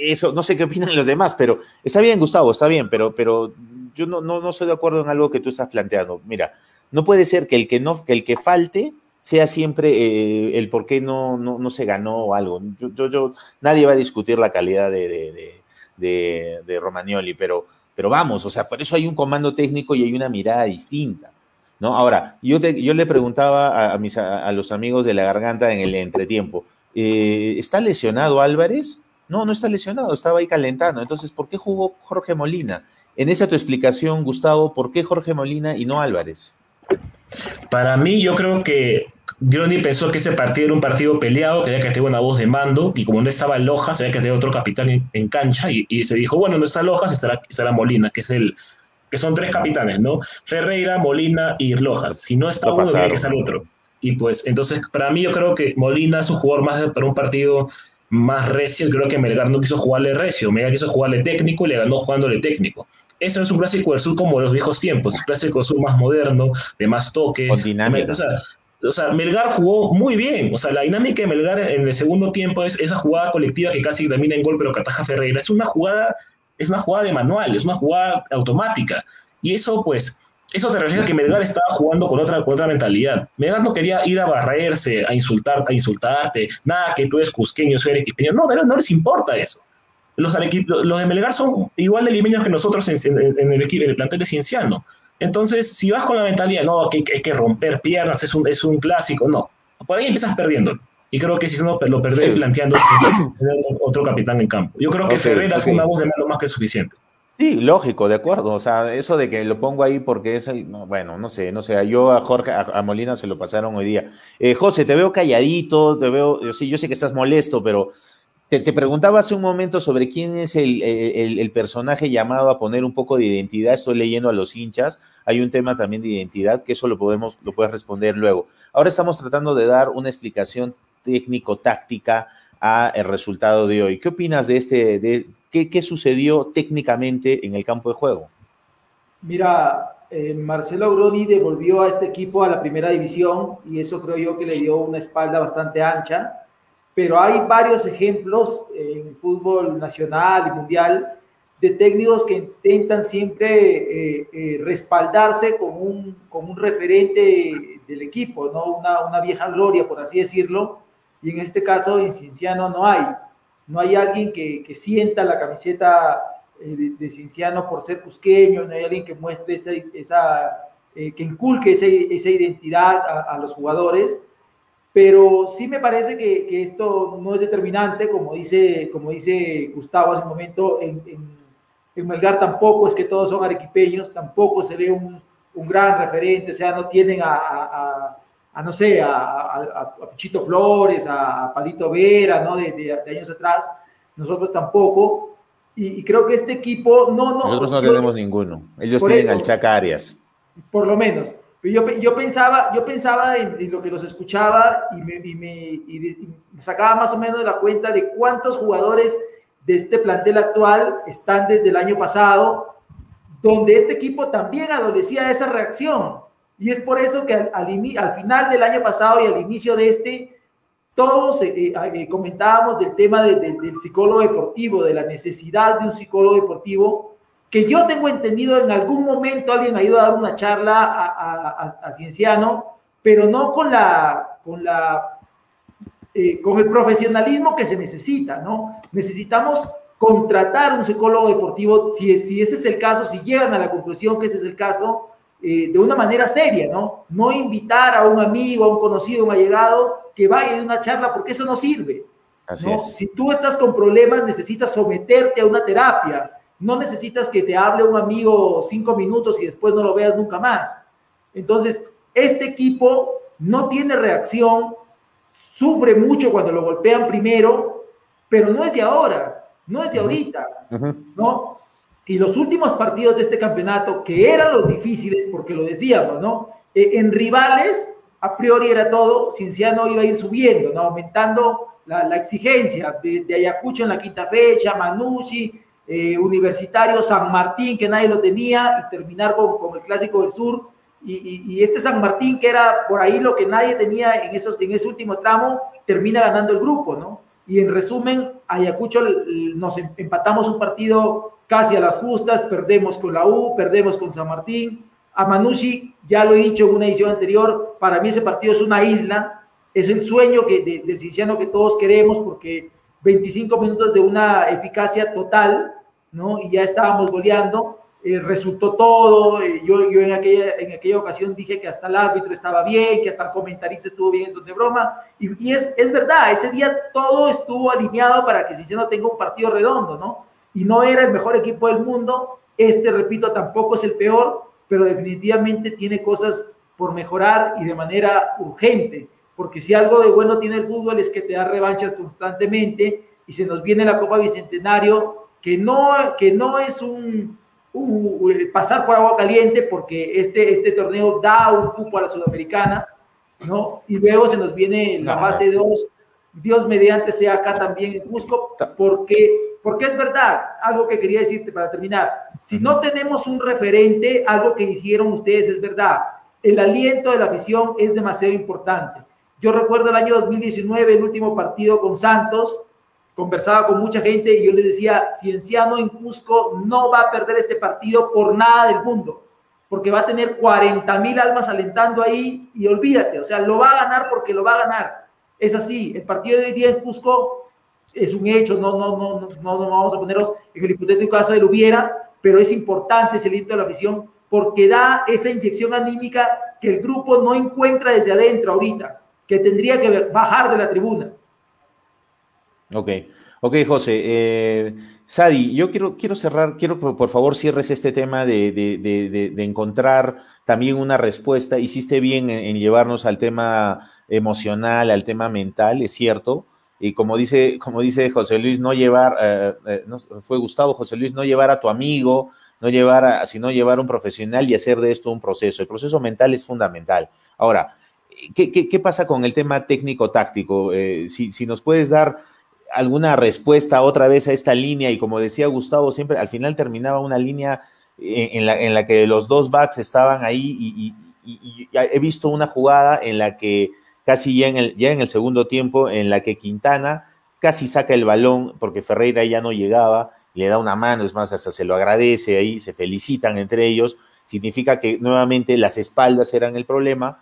eso, no sé qué opinan los demás, pero está bien, Gustavo, está bien, pero, pero yo no, no, no estoy de acuerdo en algo que tú estás planteando. Mira, no puede ser que el que, no, que, el que falte sea siempre eh, el por qué no, no, se ganó o algo. Yo, yo, nadie va a discutir la calidad de, de, Romagnoli, pero, pero vamos, o sea, por eso hay un comando técnico y hay una mirada distinta. ¿No? Ahora, yo, yo le preguntaba a, mis, a, los amigos de la garganta en el entretiempo, eh, ¿está lesionado Álvarez? No, no está lesionado, estaba ahí calentando. Entonces, ¿por qué jugó Jorge Molina? En esa tu explicación, Gustavo, ¿por qué Jorge Molina y no Álvarez? Para mí, yo creo que Groni pensó que ese partido era un partido peleado, que había que tener una voz de mando, y como no estaba Lojas, había que tener otro capitán en, cancha, y, se dijo, bueno, no está Lojas, estará, estará Molina, que es el que son tres capitanes, ¿no? Ferreira, Molina y Lojas. Si no está uno, tiene que estar otro. Y pues, entonces, para mí yo creo que Molina es un jugador más para un partido más recio, creo que Melgar no quiso jugarle recio, Melgar quiso jugarle técnico y le ganó jugándole técnico. Eso es un clásico del sur como los viejos tiempos, un clásico del sur más moderno, de más toque. Con dinámica. O sea, o sea, Melgar jugó muy bien. O sea, la dinámica de Melgar en el segundo tiempo es esa jugada colectiva que casi termina en gol, pero que ataja Ferreira. Es una jugada, es una jugada de manual, es una jugada automática. Y eso, pues, eso te refleja que Melgar estaba jugando con otra, otra mentalidad. Melgar no quería ir a barrerse, a insultar, a insultarte, nada que tú eres cusqueño, soy equipeño. No, no les importa eso los, los de Melgar son igual de limeños que nosotros en, el, equipo, en el plantel de Cienciano. Entonces, si vas con la mentalidad, no, que hay que romper piernas, es un, es un clásico, no. Por ahí empiezas perdiendo. Y creo que si no, lo perdés planteando otro capitán en campo. Yo creo que Ferreira fue una voz de mano más que suficiente. Sí, lógico, de acuerdo. O sea, eso de que lo pongo ahí porque es, bueno, no sé, no sé. Yo a Jorge, a, Molina se lo pasaron hoy día. Eh, José, te veo calladito, te veo, sí, yo sé que estás molesto, pero te, preguntaba hace un momento sobre quién es el, personaje llamado a poner un poco de identidad. Estoy leyendo a los hinchas. Hay un tema también de identidad que eso lo podemos, lo puedes responder luego. Ahora estamos tratando de dar una explicación técnico-táctica a el resultado de hoy. ¿Qué opinas de este, de qué, sucedió técnicamente en el campo de juego? Mira, eh, Marcelo Groni devolvió a este equipo a la primera división y eso creo yo que le dio una espalda bastante ancha pero hay varios ejemplos en fútbol nacional y mundial de técnicos que intentan siempre eh, eh, respaldarse con un, con un referente del equipo, ¿no? Una, una, vieja gloria, por así decirlo, y en este caso en Cienciano no hay. No hay alguien que, que sienta la camiseta eh, de, Cienciano por ser cusqueño, no hay alguien que muestre esa, que inculque esa, esa identidad a, los jugadores pero sí me parece que, que, esto no es determinante, como dice, como dice Gustavo hace un momento, en, en, Melgar tampoco es que todos son arequipeños, tampoco se ve un, un gran referente, o sea, no tienen a no sé, a, a, Pichito Flores, a, Palito Vera, ¿no? De, de, años atrás, nosotros tampoco, y, creo que este equipo, no, no. Nosotros no tenemos ninguno, ellos tienen al Chaca Arias. Por lo menos, yo, yo, pensaba, yo pensaba en, lo que los escuchaba y me, y me, y me, sacaba más o menos la cuenta de cuántos jugadores de este plantel actual están desde el año pasado, donde este equipo también adolecía de esa reacción. Y es por eso que al, al, final del año pasado y al inicio de este, todos eh, eh, eh, comentábamos del tema del psicólogo deportivo, de la necesidad de un psicólogo deportivo que yo tengo entendido en algún momento alguien ha ido a dar una charla a, Cienciano, pero no con la, con la, eh, con el profesionalismo que se necesita, ¿no? Necesitamos contratar un psicólogo deportivo, si, si ese es el caso, si llegan a la conclusión que ese es el caso, eh, de una manera seria, ¿no? No invitar a un amigo, a un conocido, a un allegado que vaya de una charla, porque eso no sirve. Así Es. Si tú estás con problemas, necesitas someterte a una terapia no necesitas que te hable un amigo cinco minutos y después no lo veas nunca más. Entonces, este equipo no tiene reacción. sufre mucho cuando lo golpean primero, pero no es de ahora, no es de ahorita, ¿no? Y los últimos partidos de este campeonato, que eran los difíciles, porque lo decíamos, ¿no? Eh, en rivales, a priori era todo, Cienciano iba a ir subiendo, ¿no? Aumentando la, exigencia de, Ayacucho en la quinta fecha, Manucci, eh, Universitario, San Martín, que nadie lo tenía, y terminar con, el Clásico del Sur. Y, este San Martín, que era por ahí lo que nadie tenía en, esos, en ese último tramo, termina ganando el grupo, ¿no? Y en resumen, Ayacucho nos em, empatamos un partido casi a las justas, perdemos con la U, perdemos con San Martín. A Manucci, ya lo he dicho en una edición anterior, para mí ese partido es una isla, es el sueño que, del cinciano que todos queremos, porque 25 minutos de una eficacia total, ¿no? Y ya estábamos goleando, resultó todo, yo, yo en, aquella, en aquella ocasión dije que hasta el árbitro estaba bien, que hasta el comentarista estuvo bien, eso de broma, y, es, es, verdad, ese día todo estuvo alineado para que Cinciano tenga un partido redondo, ¿no? Y no era el mejor equipo del mundo, este, repito, tampoco es el peor, pero definitivamente tiene cosas por mejorar y de manera urgente porque si algo de bueno tiene el fútbol es que te da revanchas constantemente y se nos viene la Copa Bicentenario, que no, que no es un, pasar por agua caliente, porque este, este torneo da un cupo a la Sudamericana, ¿no? Y luego se nos viene la fase 2, Dios mediante sea acá también en Cusco, porque, porque es verdad, algo que quería decirte para terminar, si no tenemos un referente, algo que hicieron ustedes es verdad, el aliento de la afición es demasiado importante. Yo recuerdo el año 2019, el último partido con Santos, conversaba con mucha gente y yo les decía, Cienciano en Cusco no va a perder este partido por nada del mundo, porque va a tener 40 mil almas alentando ahí y olvídate, o sea, lo va a ganar porque lo va a ganar. Es así, el partido de hoy día en Cusco es un hecho, no, no, no, no, no, vamos a ponernos en el hipotético caso de hubiera, pero es importante ese aliento de la afición porque da esa inyección anímica que el grupo no encuentra desde adentro ahorita que tendría que bajar de la tribuna. Ok, ok, José. Eh, Sadi, yo quiero, quiero cerrar, quiero por, favor cierres este tema de, encontrar también una respuesta. Hiciste bien en, llevarnos al tema emocional, al tema mental, es cierto. Y como dice, como dice José Luis, no llevar, eh, eh, fue Gustavo José Luis, no llevar a tu amigo, no llevar a, sino llevar a un profesional y hacer de esto un proceso. El proceso mental es fundamental. Ahora, ¿qué, pasa con el tema técnico-táctico? Eh, si, nos puedes dar alguna respuesta otra vez a esta línea, y como decía Gustavo, siempre al final terminaba una línea en, la, que los dos backs estaban ahí y, he visto una jugada en la que casi ya en, el, ya en el segundo tiempo, en la que Quintana casi saca el balón porque Ferreira ya no llegaba, le da una mano, es más, hasta se lo agradece ahí, se felicitan entre ellos, significa que nuevamente las espaldas eran el problema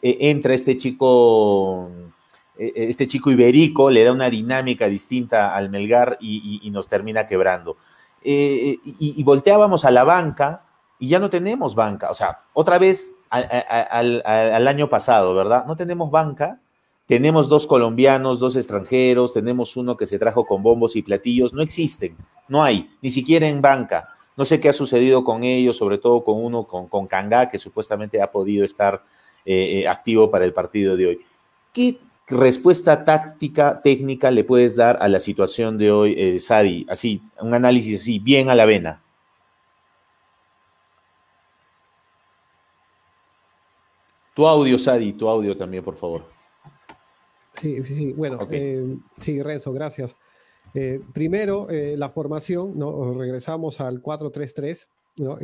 eh, entra este chico, eh, eh, este chico iberico, le da una dinámica distinta al Melgar y, nos termina quebrando. y, volteábamos a la banca y ya no tenemos banca. O sea, otra vez al, año pasado, ¿verdad? No tenemos banca. Tenemos dos colombianos, dos extranjeros, tenemos uno que se trajo con bombos y platillos. No existen, no hay, ni siquiera en banca. No sé qué ha sucedido con ellos, sobre todo con uno, con, con Kanga, que supuestamente ha podido estar eh, eh, activo para el partido de hoy. ¿Qué respuesta táctica, técnica le puedes dar a la situación de hoy, eh, Sadi? Así, un análisis así, bien a la vena. Tu audio, Sadi, tu audio también, por favor. Sí, sí, bueno, sí, Renzo, gracias. primero, la formación, ¿no? regresamos al 4-3-3. ¿no?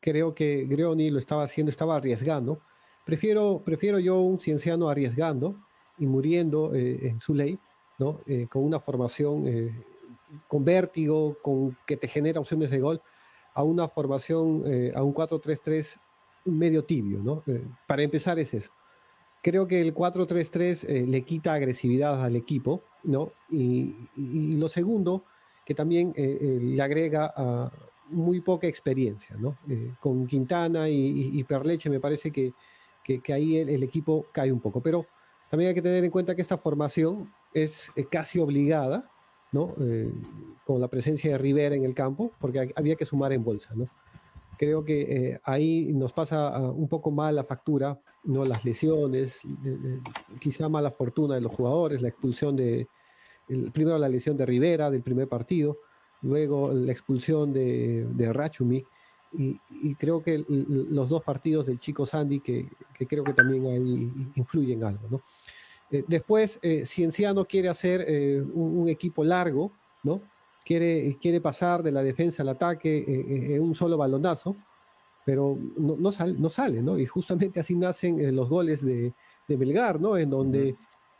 creo que Grioni lo estaba haciendo, estaba arriesgando. Prefiero, prefiero yo un cienciano arriesgando y muriendo eh, en su ley, ¿no? Eh, con una formación eh, con vértigo, con que te genera opciones de gol, a una formación, a un 4-3-3 medio tibio, ¿no? para empezar es eso. Creo que el 4-3-3 le quita agresividad al equipo, ¿no? Y, lo segundo, que también le agrega a muy poca experiencia, ¿no? con Quintana y, y Perleche me parece que que, ahí el, equipo cae un poco. Pero también hay que tener en cuenta que esta formación es eh, casi obligada, ¿no? Eh, con la presencia de Rivera en el campo, porque había que sumar en bolsa, ¿no? creo que ahí nos pasa ah, un poco mal la factura, ¿no? las lesiones, quizá mala fortuna de los jugadores, la expulsión de, primero la lesión de Rivera del primer partido, luego la expulsión de, de Rachumi, y, creo que los dos partidos del chico Sandy, que, creo que también ahí influyen algo, ¿no? Eh, después, eh, Cienciano quiere hacer eh, un, equipo largo, ¿no? Quiere, quiere pasar de la defensa al ataque en un solo balonazo, pero no, no, sale, no sale, ¿no? Y justamente así nacen los goles de, de Belgar, ¿no? En donde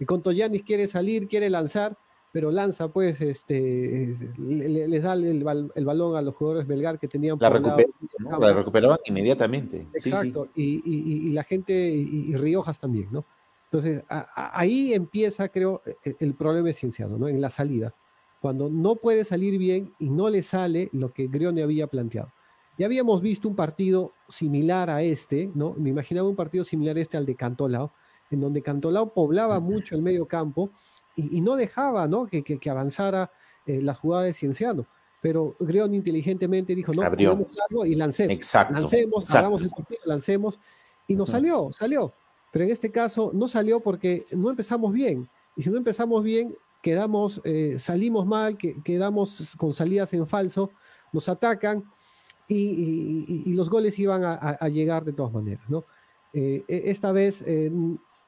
Contoyanis quiere salir, quiere lanzar, pero lanza, pues, este, les da el, balón a los jugadores belgar que tenían la, la recuperaban inmediatamente. Exacto, Y, la gente, y, Riojas también, ¿no? Entonces, ahí empieza, creo, e, el, problema esencial, ¿no? En la salida. Cuando no puede salir bien y no le sale lo que Grione había planteado. Ya habíamos visto un partido similar a este, ¿no? Me imaginaba un partido similar a este al de Cantolao, en donde Cantolao poblaba mucho el medio campo y, no dejaba ¿no? Que, que, avanzara eh, la jugada de Cienciano. Pero Grión inteligentemente dijo, no, largo y lancemos. Exacto, lancemos, hagamos el partido, lancemos. Y nos salió, salió. Pero en este caso no salió porque no empezamos bien. Y si no empezamos bien, quedamos, eh, salimos mal, que, quedamos con salidas en falso, nos atacan y, y, los goles iban a, a, llegar de todas maneras. ¿no? Eh, e, esta vez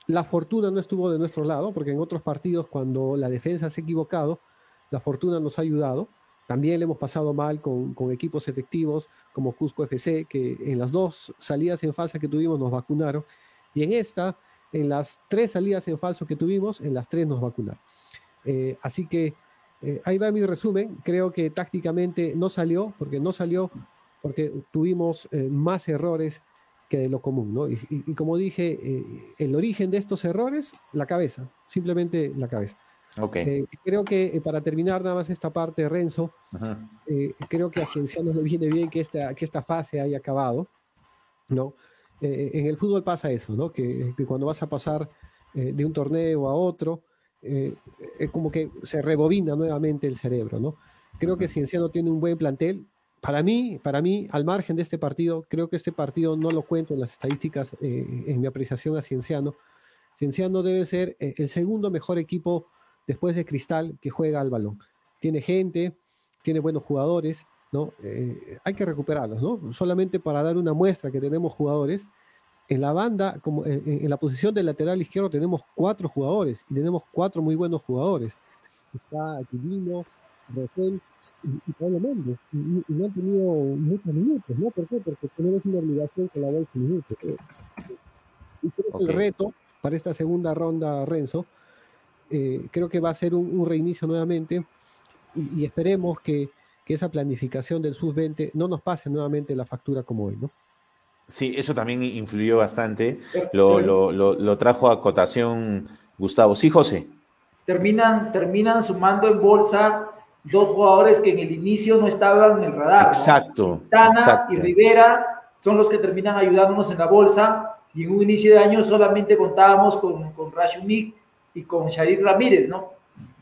la fortuna no estuvo de nuestro lado, porque en otros partidos cuando la defensa se ha equivocado, la fortuna nos ha ayudado. También le hemos pasado mal con, equipos efectivos como Cusco FC, que en las dos salidas en falsa que tuvimos nos vacunaron. Y en esta, en las tres salidas en falso que tuvimos, en las tres nos vacunaron. Eh, así que eh, ahí va mi resumen. Creo que tácticamente no salió, porque no salió porque tuvimos eh, más errores que de lo común, ¿no? Y, como dije, eh, el origen de estos errores, la cabeza, simplemente la cabeza. Okay. Eh, creo que eh, para terminar nada más esta parte, Renzo, creo que a Cienciano le viene bien que esta, que esta fase haya acabado, ¿no? en el fútbol pasa eso, ¿no? Que, que cuando vas a pasar de un torneo a otro, es como que se rebobina nuevamente el cerebro, ¿no? Creo que Cienciano tiene un buen plantel, para mí, para mí, al margen de este partido, creo que este partido no lo cuento en las estadísticas, eh, en mi apreciación a Cienciano. Cienciano debe ser eh, el segundo mejor equipo después de Cristal que juega al balón. Tiene gente, tiene buenos jugadores, ¿no? Eh, hay que recuperarlos, ¿no? Solamente para dar una muestra que tenemos jugadores. En la banda, como en, la posición del lateral izquierdo, tenemos cuatro jugadores y tenemos cuatro muy buenos jugadores. Está Aquilino, Rosel, y, Pablo Méndez, y, no han tenido muchos minutos, ¿no? ¿Por qué? Porque tenemos una obligación con la bolsa minutos. Y creo que el reto para esta segunda ronda, Renzo, eh, creo que va a ser un, reinicio nuevamente y, esperemos que, que, esa planificación del sub-20 no nos pase nuevamente la factura como hoy, ¿no? Sí, eso también influyó bastante, lo, lo, lo, lo trajo a cotación Gustavo. Sí, José. Terminan, terminan sumando en bolsa dos jugadores que en el inicio no estaban en el radar. Exacto. Tana y Rivera son los que terminan ayudándonos en la bolsa y en un inicio de año solamente contábamos con, con Rashumik y con Sharir Ramírez, ¿no?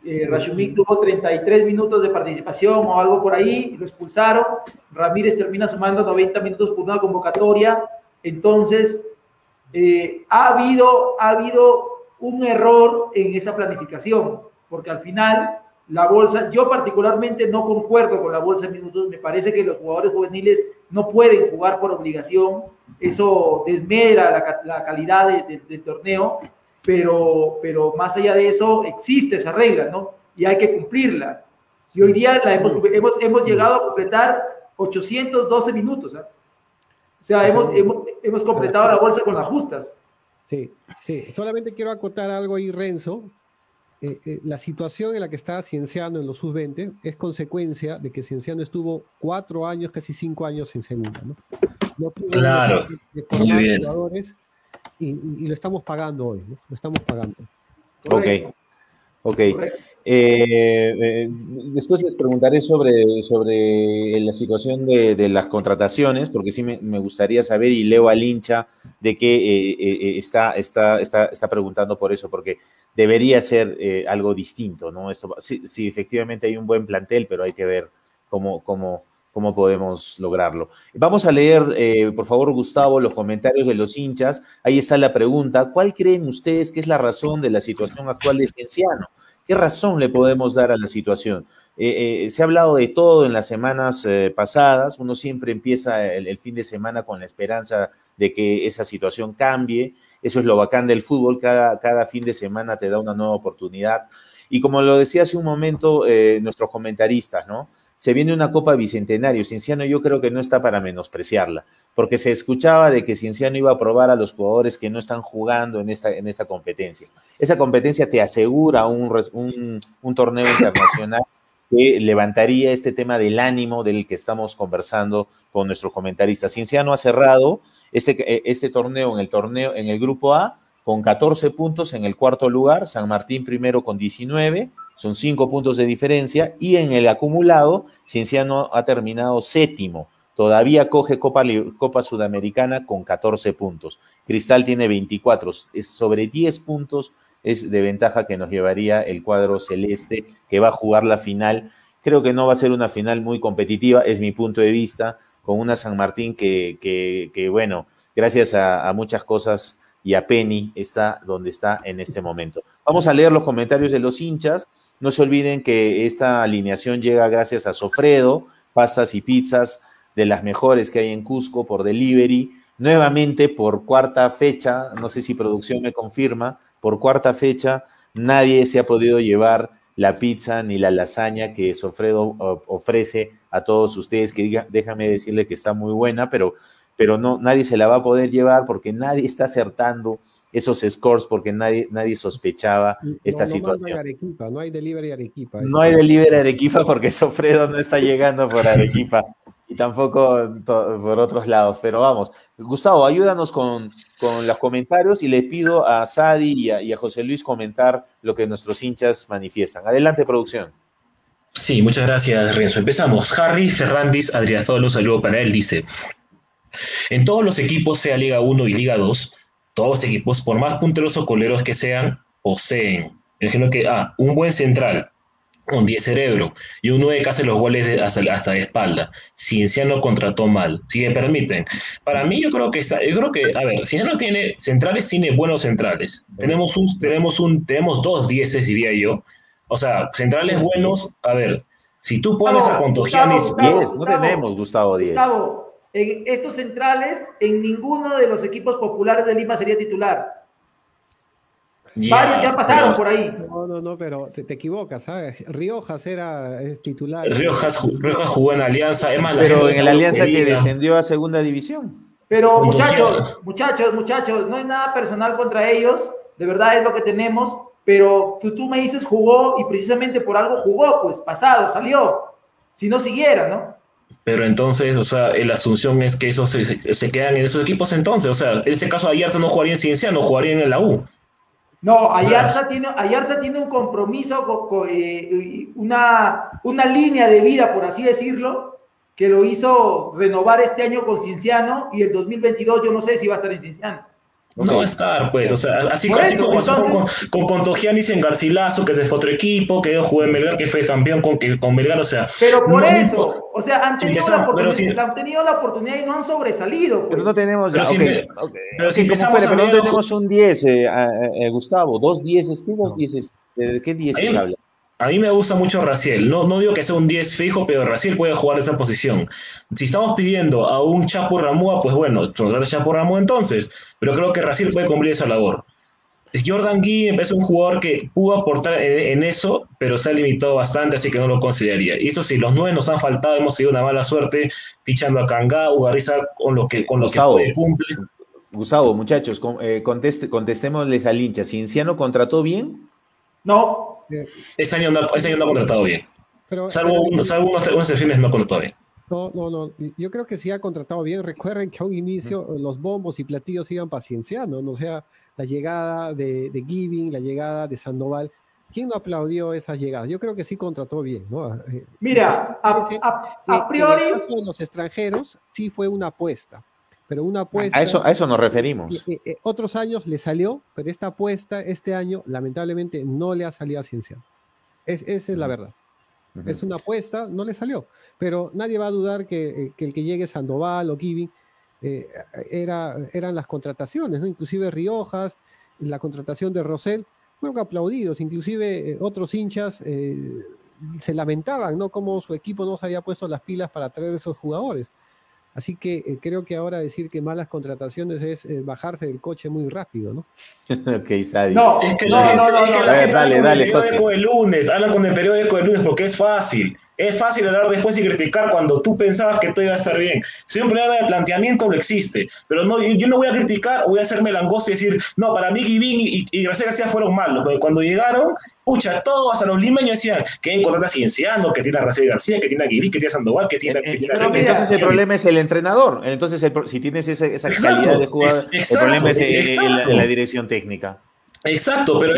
Eh, Rashumik tuvo 33 minutos de participación o algo por ahí, lo expulsaron. Ramírez termina sumando 90 minutos por una convocatoria. Entonces, eh, ha, habido, ha habido un error en esa planificación, porque al final la bolsa, yo particularmente no concuerdo con la bolsa de minutos, me parece que los jugadores juveniles no pueden jugar por obligación, eso desmera la, calidad del torneo, pero, pero más allá de eso existe esa regla, ¿no? Y hay que cumplirla. Y hoy día la hemos, hemos, hemos llegado a completar 812 minutos. ¿ah? O sea, hemos, hemos, hemos completado la bolsa con las justas. Sí, sí. Solamente quiero acotar algo ahí, Renzo, eh, eh, la situación en la que está Cienciano en los sub-20 es consecuencia de que Cienciano estuvo cuatro años, casi cinco años en segunda. ¿no? claro, muy bien. Y, lo estamos pagando hoy, ¿no? Lo estamos pagando. Ok, ok. Eh, eh, después les preguntaré sobre, sobre la situación de, las contrataciones, porque sí me, gustaría saber y leo al hincha de que eh, está, está, está, está, preguntando por eso, porque debería ser algo distinto, ¿no? Esto, sí, efectivamente hay un buen plantel, pero hay que ver cómo, cómo, cómo podemos lograrlo. Vamos a leer, eh, por favor, Gustavo, los comentarios de los hinchas. Ahí está la pregunta. ¿Cuál creen ustedes que es la razón de la situación actual de Cienciano? ¿Qué razón le podemos dar a la situación? Eh, eh, se ha hablado de todo en las semanas pasadas. Uno siempre empieza el, fin de semana con la esperanza de que esa situación cambie. Eso es lo bacán del fútbol. Cada, cada fin de semana te da una nueva oportunidad. Y como lo decía hace un momento nuestros comentaristas, ¿no? Se viene una Copa Bicentenario. Cienciano yo creo que no está para menospreciarla, porque se escuchaba de que Cienciano iba a probar a los jugadores que no están jugando en esta, en esta competencia. Esa competencia te asegura un, un, torneo internacional que levantaría este tema del ánimo del que estamos conversando con nuestros comentaristas. Cienciano ha cerrado este, este torneo en el torneo en el grupo A con 14 puntos en el cuarto lugar, San Martín primero con 19, son 5 puntos de diferencia, y en el acumulado, Cienciano ha terminado séptimo, todavía coge Copa, Copa Sudamericana con 14 puntos. Cristal tiene 24, es sobre 10 puntos es de ventaja que nos llevaría el cuadro celeste que va a jugar la final. Creo que no va a ser una final muy competitiva, es mi punto de vista, con una San Martín que, que, bueno, gracias a muchas cosas y a Penny está donde está en este momento. Vamos a leer los comentarios de los hinchas. No se olviden que esta alineación llega gracias a Sofredo, pastas y pizzas de las mejores que hay en Cusco por delivery. Nuevamente por cuarta fecha, no sé si producción me confirma, por cuarta fecha nadie se ha podido llevar la pizza ni la lasaña que Sofredo ofrece a todos ustedes, que diga, déjame decirle que está muy buena, pero pero no, nadie se la va a poder llevar porque nadie está acertando esos scores porque nadie, nadie sospechaba esta situación. No hay Arequipa, no hay delivery Arequipa. No hay delivery Arequipa porque Sofredo no está llegando por Arequipa y tampoco por otros lados. Pero vamos, Gustavo, ayúdanos con, con los comentarios y le pido a Sadi y a, y a José Luis comentar lo que nuestros hinchas manifiestan. Adelante, producción. Sí, muchas gracias, Renzo. Empezamos. Harry Ferrandis Adriazolo, saludo para él, dice, en todos los equipos, sea Liga 1 y Liga 2, todos los equipos, por más punteros o coleros que sean, poseen. Imagino que, ah, un buen central, un 10 cerebro y un 9 que hace los goles hasta, de espalda. Cienciano contrató mal, si me permiten. Para mí, yo creo que está, yo creo que, a ver, Cienciano tiene centrales, tiene buenos centrales. Tenemos un, tenemos un, tenemos dos 10 diría yo. O sea, centrales buenos, a ver, si tú pones a Contogianis. 10, no tenemos, Gustavo 10 en estos centrales, en ninguno de los equipos populares de Lima sería titular. Varios ya pasaron por ahí. No, no, no, pero te, equivocas, ¿sabes? Riojas era titular. Riojas, jugó en Alianza, Pero en la Alianza que descendió a segunda división. Pero muchachos, muchachos, muchachos, no hay nada personal contra ellos, de verdad es lo que tenemos, pero tú, tú me dices jugó y precisamente por algo jugó, pues pasado, salió. Si no siguiera, ¿no? Pero entonces, o sea, la asunción es que esos se, quedan en esos equipos entonces. O sea, en ese caso Ayarza no jugaría en Ciencia, no jugaría en la U. No, Ayarza, tiene, Ayarza tiene un compromiso, con, eh, una, una línea de vida, por así decirlo, que lo hizo renovar este año con Cienciano y el 2022 yo no sé si va a estar en Cienciano. No va a estar, pues, o sea, así, como con, con, Contogianis en Garcilaso, que se fue otro equipo, que yo jugué en Melgar, que fue campeón con, con Melgar, o sea. Pero por eso, o sea, han tenido, la oportunidad, han tenido, la oportunidad, y no han sobresalido. Pues. Pero no tenemos, pero si, pero si empezamos fuera, pero no tenemos un 10, eh, eh, Gustavo, dos 10, ¿qué dos 10? ¿De qué 10 se habla? A mí me gusta mucho Raciel. No, no digo que sea un 10 fijo, pero Raciel puede jugar esa posición. Si estamos pidiendo a un Chapo Ramúa, pues bueno, contratar Chapo Ramúa entonces. Pero creo que Raciel puede cumplir esa labor. Jordan Gui es un jugador que pudo aportar en, eso, pero se ha limitado bastante, así que no lo consideraría. Y eso sí, los nueve nos han faltado, hemos sido una mala suerte fichando a Kanga, Ugariza con lo que, con lo que cumple. Gustavo, muchachos, eh, conteste, contestémosles al hincha. ¿Cienciano contrató bien? No, ese año no, ha contratado bien. salvo, unos, salvo unos, no ha contratado bien. No, no, no. Yo creo que sí ha contratado bien. Recuerden que a un inicio los bombos y platillos iban pacienciando, ¿no? O sea, la llegada de, de Giving, la llegada de Sandoval. ¿Quién no aplaudió esa llegada? Yo creo que sí contrató bien, ¿no? Eh, Mira, a, priori. En el caso de los extranjeros, sí fue una apuesta. Pero una apuesta. A eso, a eso nos referimos. Eh, eh, otros años le salió, pero esta apuesta, este año, lamentablemente, no le ha salido a ciencia. esa es la verdad. Es una apuesta, no le salió. Pero nadie va a dudar que, el que llegue Sandoval o Giving era, eran las contrataciones, ¿no? Inclusive Riojas, la contratación de Rosell, fueron aplaudidos, inclusive otros hinchas se lamentaban, ¿no? Cómo su equipo no se había puesto las pilas para traer esos jugadores. Así que eh, creo que ahora decir que malas contrataciones es eh, bajarse del coche muy rápido, ¿no? ok, Sadi. No, es que no, no, no, dale, dale, José. El lunes, habla con el periódico del lunes porque es fácil. Es fácil hablar después y criticar cuando tú pensabas que todo iba a estar bien. Si hay un problema de planteamiento, no existe. Pero no, yo no voy a criticar, voy a hacerme langosto y decir, no, para mí Givín y, y García García fueron malos. Porque cuando llegaron, pucha, todos hasta los limeños decían que hay contrata Cienciano, que tiene a García García, que tiene a Givín, que tiene a Sandoval, que tiene, que tiene a Entonces el problema es el entrenador. Entonces, si tienes esa, esa calidad de jugador, el problema es la dirección técnica. Exacto, pero,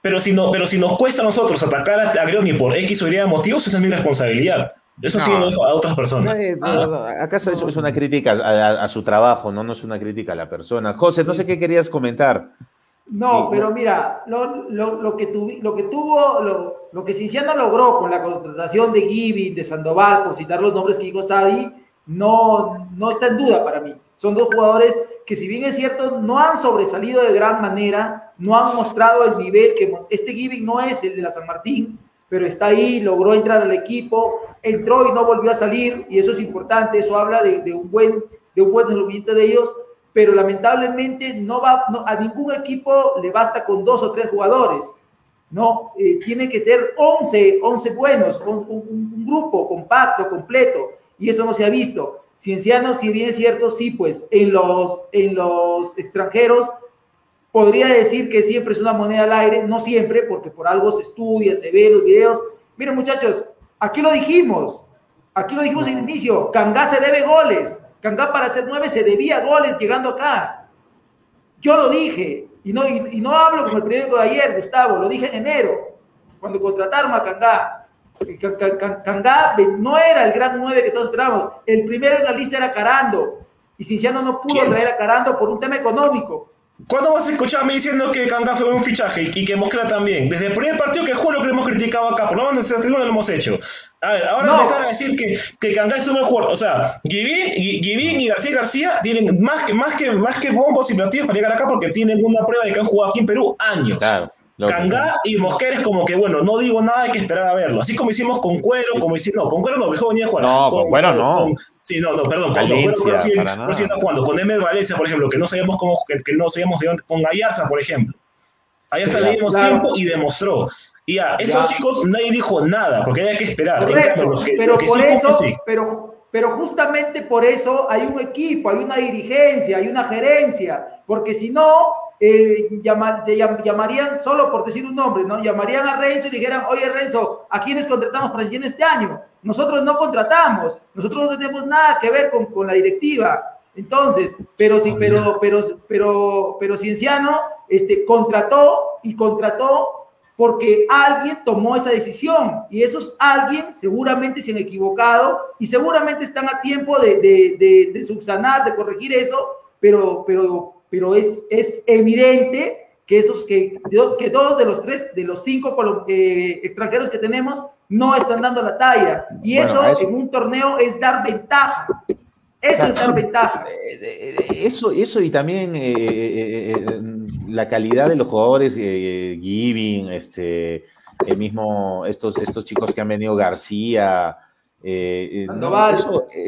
pero, si no, pero si nos cuesta a nosotros atacar a, a por X o Y motivos, esa es mi responsabilidad. Eso sí lo dejo a otras personas. Ah. Acá es, es, una crítica a, su trabajo, ¿no? no es una crítica a la persona. José, no sé qué querías comentar. No, pero mira, lo, lo, que, lo que tuvo, lo, lo que Cinciano logró con la contratación de Gibi, de Sandoval, por citar los nombres que dijo Sadi, no, no está en duda para mí. Son dos jugadores que si bien es cierto, no han sobresalido de gran manera, no han mostrado el nivel que este Giving no es el de la San Martín, pero está ahí, logró entrar al equipo, entró y no volvió a salir, y eso es importante, eso habla de, un buen de un buen desenvolvimiento de ellos, pero lamentablemente no va, a ningún equipo le basta con dos o tres jugadores, no, eh, tiene que ser 11, 11 buenos, un grupo compacto, completo, y eso no se ha visto. Cienciano, si bien es cierto, sí, pues en los, en los extranjeros podría decir que siempre es una moneda al aire, no siempre, porque por algo se estudia, se ve los videos. Miren muchachos, aquí lo dijimos, aquí lo dijimos en el inicio, Cangá se debe goles, Cangá para ser nueve se debía goles llegando acá. Yo lo dije, y no, y, no hablo como el periódico de ayer, Gustavo, lo dije en enero, cuando contrataron a Cangá. Cangá no era el gran 9 que todos esperábamos. El primero en la lista era Carando. Y Cinciano no pudo traer a Carando por un tema económico. ¿Cuándo vas a escucharme diciendo que Cangá fue un fichaje y que Mosquera también? Desde el primer partido que juro que lo hemos criticado acá, por lo menos no lo hemos hecho. A ver, ahora no. empezar a decir que, que Cangá es un mejor. O sea, Givín y García García tienen más que, más que, más que bombos y platillos para llegar acá porque tienen una prueba de que han jugado aquí en Perú años. Claro. Cangá y Mosquera es como que, bueno, no digo nada, hay que esperar a verlo. Así como hicimos con Cuero, como hicimos, no, con Cuero no, mejor venía a jugar. No, con, Cuero no. sí, no, no, perdón, con Cuero no jugando. Con Emer Valencia, por ejemplo, que no sabíamos cómo, que, no sabíamos de dónde, con Gallarza, por ejemplo. Gallarza le dimos tiempo y demostró. Y ya, esos chicos nadie dijo nada, porque había que esperar. pero por eso, pero, pero justamente por eso hay un equipo, hay una dirigencia, hay una gerencia, porque si no, eh, llamarían, solo por decir un nombre, ¿no? Llamarían a Renzo y dijeran, oye Renzo, ¿a quiénes contratamos para el este año? Nosotros no contratamos, nosotros no tenemos nada que ver con, con la directiva. Entonces, pero sí, pero, pero, pero, pero Cienciano este, contrató y contrató porque alguien tomó esa decisión y esos alguien seguramente se han equivocado y seguramente están a tiempo de, de, de, de subsanar, de corregir eso, pero, pero pero es, es evidente que esos que, que dos de los tres, de los cinco eh, extranjeros que tenemos, no están dando la talla. Y eso, en un torneo es dar ventaja. Eso es dar ventaja. Eh, eso, eso y también eh, la calidad de los jugadores, Giving, este, el mismo, estos, estos chicos que han venido, García, Sandoval.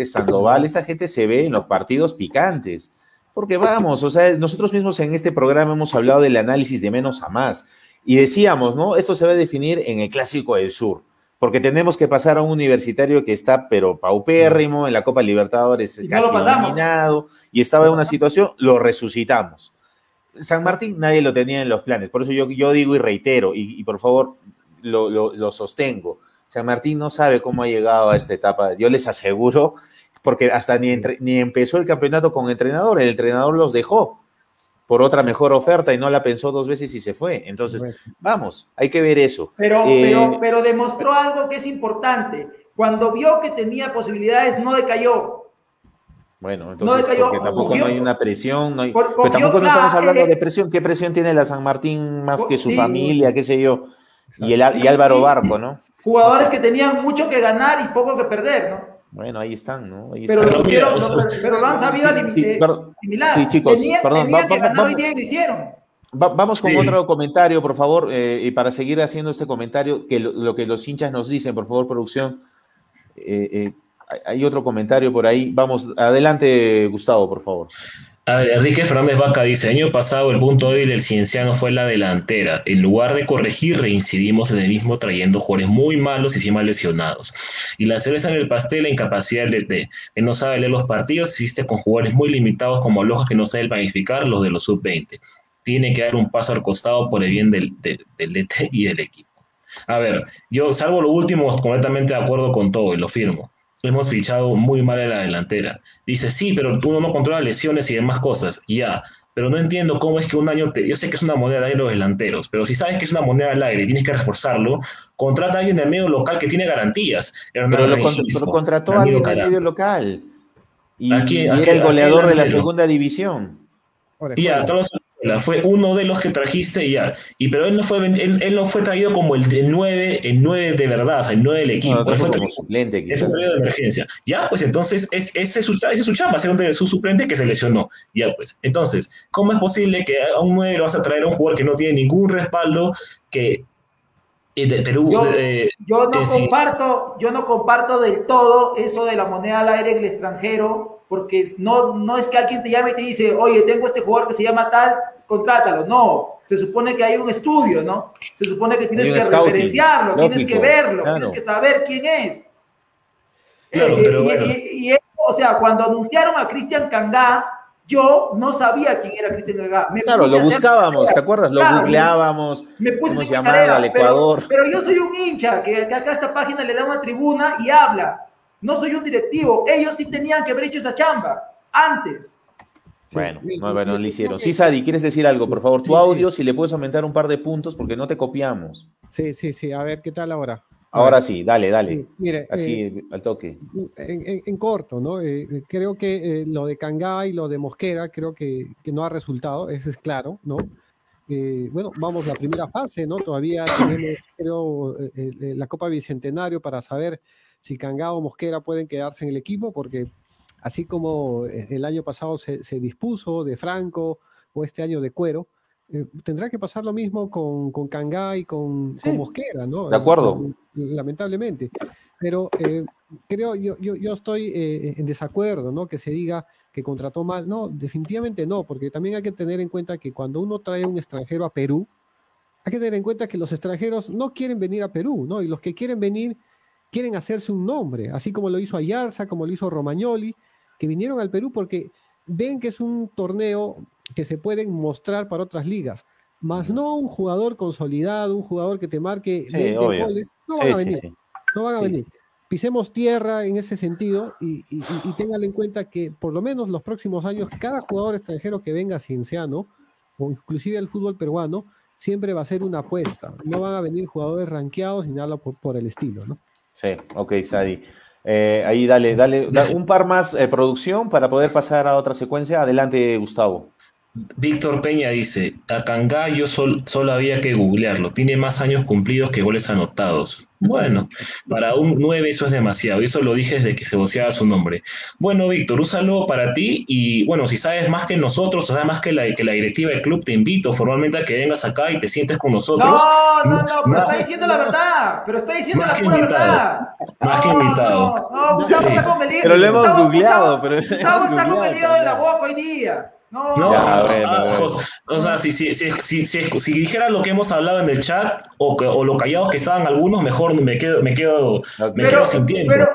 Sandoval, esta gente se ve en los partidos picantes. Porque vamos, o sea, nosotros mismos en este programa hemos hablado del análisis de menos a más. Y decíamos, ¿no? Esto se va a definir en el Clásico del Sur, porque tenemos que pasar a un universitario que está, pero paupérrimo, en la Copa Libertadores casi eliminado, y estaba en una situación, lo resucitamos. San Martín nadie lo tenía en los planes, por eso yo, yo digo y reitero, y, por favor lo, lo sostengo. San Martín no sabe cómo ha llegado a esta etapa. Yo les aseguro porque hasta ni, ni empezó el campeonato con entrenador, el entrenador los dejó por otra mejor oferta y no la pensó dos veces y se fue. Entonces, vamos, hay que ver eso. Pero, eh, pero, demostró algo que es importante. Cuando vio que tenía posibilidades, no decayó. Bueno, entonces, porque tampoco no hay una presión, no hay, pero tampoco no estamos hablando de presión. ¿Qué presión tiene la San Martín más que su familia, qué sé yo? Y, el, y Álvaro Barco, ¿no? Jugadores que tenían mucho que ganar y poco que perder, ¿no? Bueno, ahí están, ¿no? pero, Lo, pero, lo han sabido sí, eh, Sí, chicos, perdón. vamos con otro comentario, por favor, eh, y para seguir haciendo este comentario, que lo, que los hinchas nos dicen, por favor, producción. Eh, hay otro comentario por ahí. Vamos, adelante, Gustavo, por favor. A ver, Enrique Fernández Vaca dice, año pasado el punto débil del Cienciano fue la delantera. En lugar de corregir, reincidimos en el mismo trayendo jugadores muy malos y encima lesionados. Y la cerveza en el pastel, la incapacidad del DT, que no sabe leer los partidos, existe con jugadores muy limitados como Lojas que no sabe planificar los de los sub-20. Tiene que dar un paso al costado por el bien del, del, del DT y del equipo. A ver, yo salvo lo último, completamente de acuerdo con todo y lo firmo hemos fichado muy mal en la delantera. Dice, sí, pero tú no controlas lesiones y demás cosas. Ya, pero no entiendo cómo es que un año, te... yo sé que es una moneda al aire los delanteros, pero si sabes que es una moneda al aire y tienes que reforzarlo, contrata a alguien del medio local que tiene garantías. Pero, lo, contrató a alguien del medio local. Y, era el goleador de la segunda división. Ya, fue uno de los que trajiste y ya. Y pero él no fue él, no fue traído como el, 9, el 9 de verdad, o sea, el 9 del equipo. No, fue como suplente, quizás. de emergencia. Ya, pues entonces es, ese, es su, ese es su chamba, ser un de su suplente que se lesionó. Ya, pues. Entonces, ¿cómo es posible que a un 9 lo vas a traer a un jugador que no tiene ningún respaldo, que de Perú. Yo, yo no comparto, yo no comparto del todo eso de la moneda al aire en el extranjero, porque no, no es que alguien te llame y te dice, oye, tengo este jugador que se llama tal, contrátalo. No, se supone que hay un estudio, ¿no? Se supone que tienes que referenciarlo, tienes que verlo, tienes que saber quién es. Eh, y, o sea, cuando anunciaron a Cristian Cangá, yo no sabía quién era Cristian Cangá. claro, lo buscábamos, ¿te acuerdas? Lo googleábamos, me puse llamar al Ecuador. Pero, yo soy un hincha que, que acá esta página le da una tribuna y habla. No soy un directivo. Ellos sí tenían que haber hecho esa chamba antes. Bueno, no, bueno, lo hicieron. Sí, Sadi, ¿quieres decir algo? Por favor, tu audio, si le puedes aumentar un par de puntos, porque no te copiamos. Sí, sí, sí. A ver, ¿qué tal ahora? ahora sí, dale, dale. mire, Así, eh, al toque. En, corto, ¿no? Eh, creo que eh, lo de Cangá y lo de Mosquera, creo que, no ha resultado, eso es claro, ¿no? bueno, vamos a la primera fase, ¿no? Todavía tenemos, creo, la Copa Bicentenario para saber si Cangá o Mosquera pueden quedarse en el equipo, porque así como eh, el año pasado se, dispuso de Franco o este año de Cuero, eh, tendrá que pasar lo mismo con, con Cangá y con, Mosquera, ¿no? De acuerdo. Lamentablemente. Pero eh, creo, yo, yo, yo estoy en desacuerdo, ¿no? Que se diga que contrató mal. No, definitivamente no, porque también hay que tener en cuenta que cuando uno trae un extranjero a Perú, hay que tener en cuenta que los extranjeros no quieren venir a Perú, ¿no? Y los que quieren venir quieren hacerse un nombre, así como lo hizo Ayarza, como lo hizo Romagnoli, que vinieron al Perú porque ven que es un torneo que se pueden mostrar para otras ligas, más no un jugador consolidado, un jugador que te marque 20 goles, no van a venir, no van a venir. Pisemos tierra en ese sentido y, y, tengan en cuenta que por lo menos los próximos años cada jugador extranjero que venga cienciano o inclusive el fútbol peruano siempre va a ser una apuesta. No van a venir jugadores ranqueados ni nada por, por el estilo, ¿no? Sí, ok, Sadi. Eh, ahí dale, dale, un par más eh, producción para poder pasar a otra secuencia. Adelante, Gustavo. Víctor Peña dice, a Kanga yo solo había que googlearlo, tiene más años cumplidos que goles anotados. Bueno, para un 9 eso es demasiado, y eso lo dije desde que se voceaba su nombre. Bueno, Víctor, úsalo para ti y bueno, si sabes más que nosotros, o sabes más que la, que la directiva del club, te invito formalmente a que vengas acá y te sientes con nosotros. No, no, no, pero está diciendo la verdad, pero está diciendo la pura verdad. Más que invitado. No, no, Gustavo Pero lo hemos googleado, pero Gustavo está con el lío en la boca hoy día. No, no ah, o sea, si, si, si, si, dijera lo que hemos hablado en el chat o, o lo callados que estaban algunos, mejor me quedo, me quedo, me quedo sin tiempo. Pero,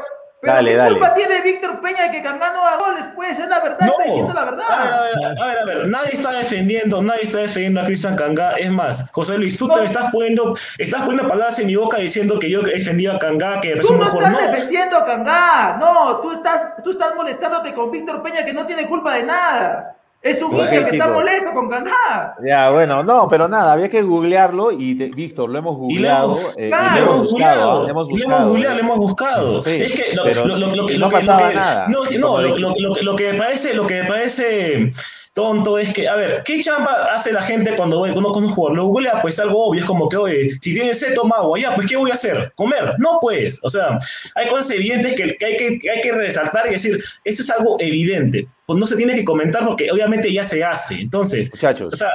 pero dale, ¿qué dale. culpa tiene Víctor Peña de que Cangano haga goles? Puede ser la verdad, está diciendo la verdad. A ver, a ver, a ver, a ver, nadie está defendiendo, nadie está defendiendo a Cristian Cangá. Es más, José Luis, tú te estás poniendo, estás poniendo palabras en mi boca diciendo que yo he defendido a Cangá, que Tú no estás defendiendo a Cangá, no, tú estás, tú estás molestándote con Víctor Peña que no tiene culpa de nada. Es un hincha que está molesto con Cangá. Ya, bueno, no, pero nada, había que googlearlo y Víctor, lo hemos googleado. Lo hemos, hemos buscado, hemos buscado. Lo hemos buscado. es que lo, que, no pasaba nada. No, no, lo, que me parece, lo que me parece tonto es que, a ver, ¿qué chamba hace la gente cuando uno con un jugador? Lo googlea, pues algo obvio, es como que, oye, si tiene sed, toma agua, ya, pues ¿qué voy a hacer? ¿Comer? No, pues, o sea, hay cosas evidentes que, hay, que, hay que resaltar y decir, eso es algo evidente, pues no se tiene que comentar porque obviamente ya se hace, entonces, muchachos, o sea,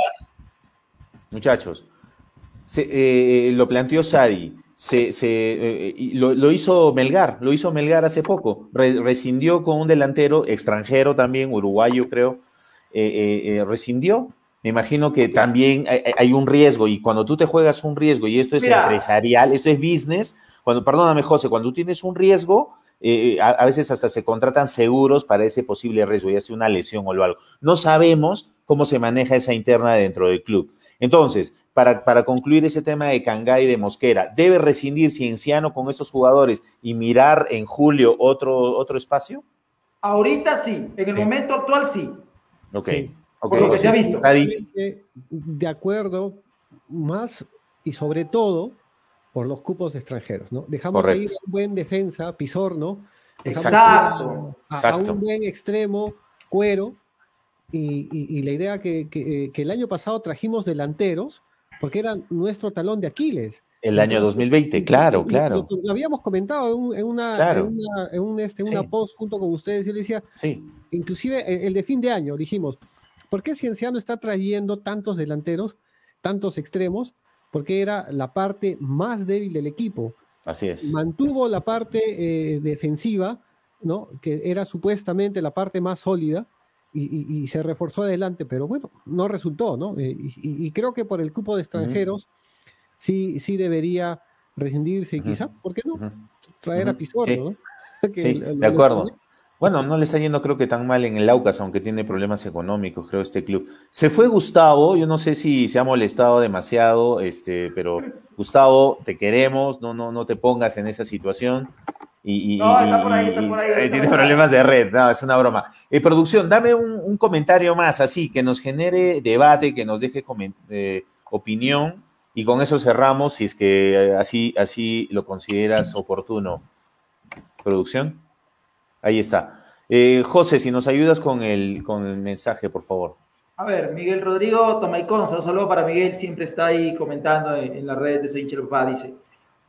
muchachos, eh, lo planteó Sadi, se, se eh, lo, hizo Melgar, lo hizo Melgar hace poco, rescindió con un delantero extranjero también, uruguayo creo, eh, eh, rescindió. Me imagino que también hay, un riesgo y cuando tú te juegas un riesgo y esto es empresarial, esto es business, cuando, perdóname José, cuando tú tienes un riesgo, a, a, veces hasta se contratan seguros para ese posible riesgo, ya sea una lesión o algo. No sabemos cómo se maneja esa interna dentro del club. Entonces, para, concluir ese tema de Cangá y de Mosquera, ¿debe rescindir Cienciano con estos jugadores y mirar en julio otro, otro espacio? Ahorita sí, en el momento actual sí. Ok. Por lo que se ha visto. De acuerdo, más y sobre todo por los cupos extranjeros, ¿no? Dejamos ahí un buen defensa, Pizorno, Exacto. A, un buen extremo, Cuero, y, la idea que, que, el año pasado trajimos delanteros porque era nuestro talón de Aquiles. El año 2020, claro, claro. Lo, habíamos comentado en, una, en, una, este, una post junto con ustedes. Yo le decía, sí. inclusive el, de fin de año, dijimos, ¿por qué Cienciano está trayendo tantos delanteros, tantos extremos? Porque era la parte más débil del equipo. Así es. Mantuvo la parte eh, defensiva, ¿no? Que era supuestamente la parte más sólida y, se reforzó adelante, pero bueno, no resultó, ¿no? Eh, y, creo que por el cupo de extranjeros sí, sí debería rescindirse y quizá, ¿por qué no? Traer a Pizorro, ¿no? sí, de acuerdo. Bueno, no le está yendo creo que tan mal en el Aucas, aunque tiene problemas económicos, creo, este club. Se fue Gustavo, yo no sé si se ha molestado demasiado, este, pero Gustavo, te queremos, no, no, no te pongas en esa situación. Y, no, está por ahí, está por ahí. Eh, tiene problemas de red, no, es una broma. Eh, producción, dame un, comentario más así, que nos genere debate, que nos deje eh, opinión, y con eso cerramos, si es que así, así lo consideras oportuno. Producción, ahí está. José, si nos ayudas con el, con el mensaje, por favor. A ver, Miguel Rodrigo Tomaiconza, un saludo para Miguel, siempre está ahí comentando en, las redes de Seinchelopa, dice.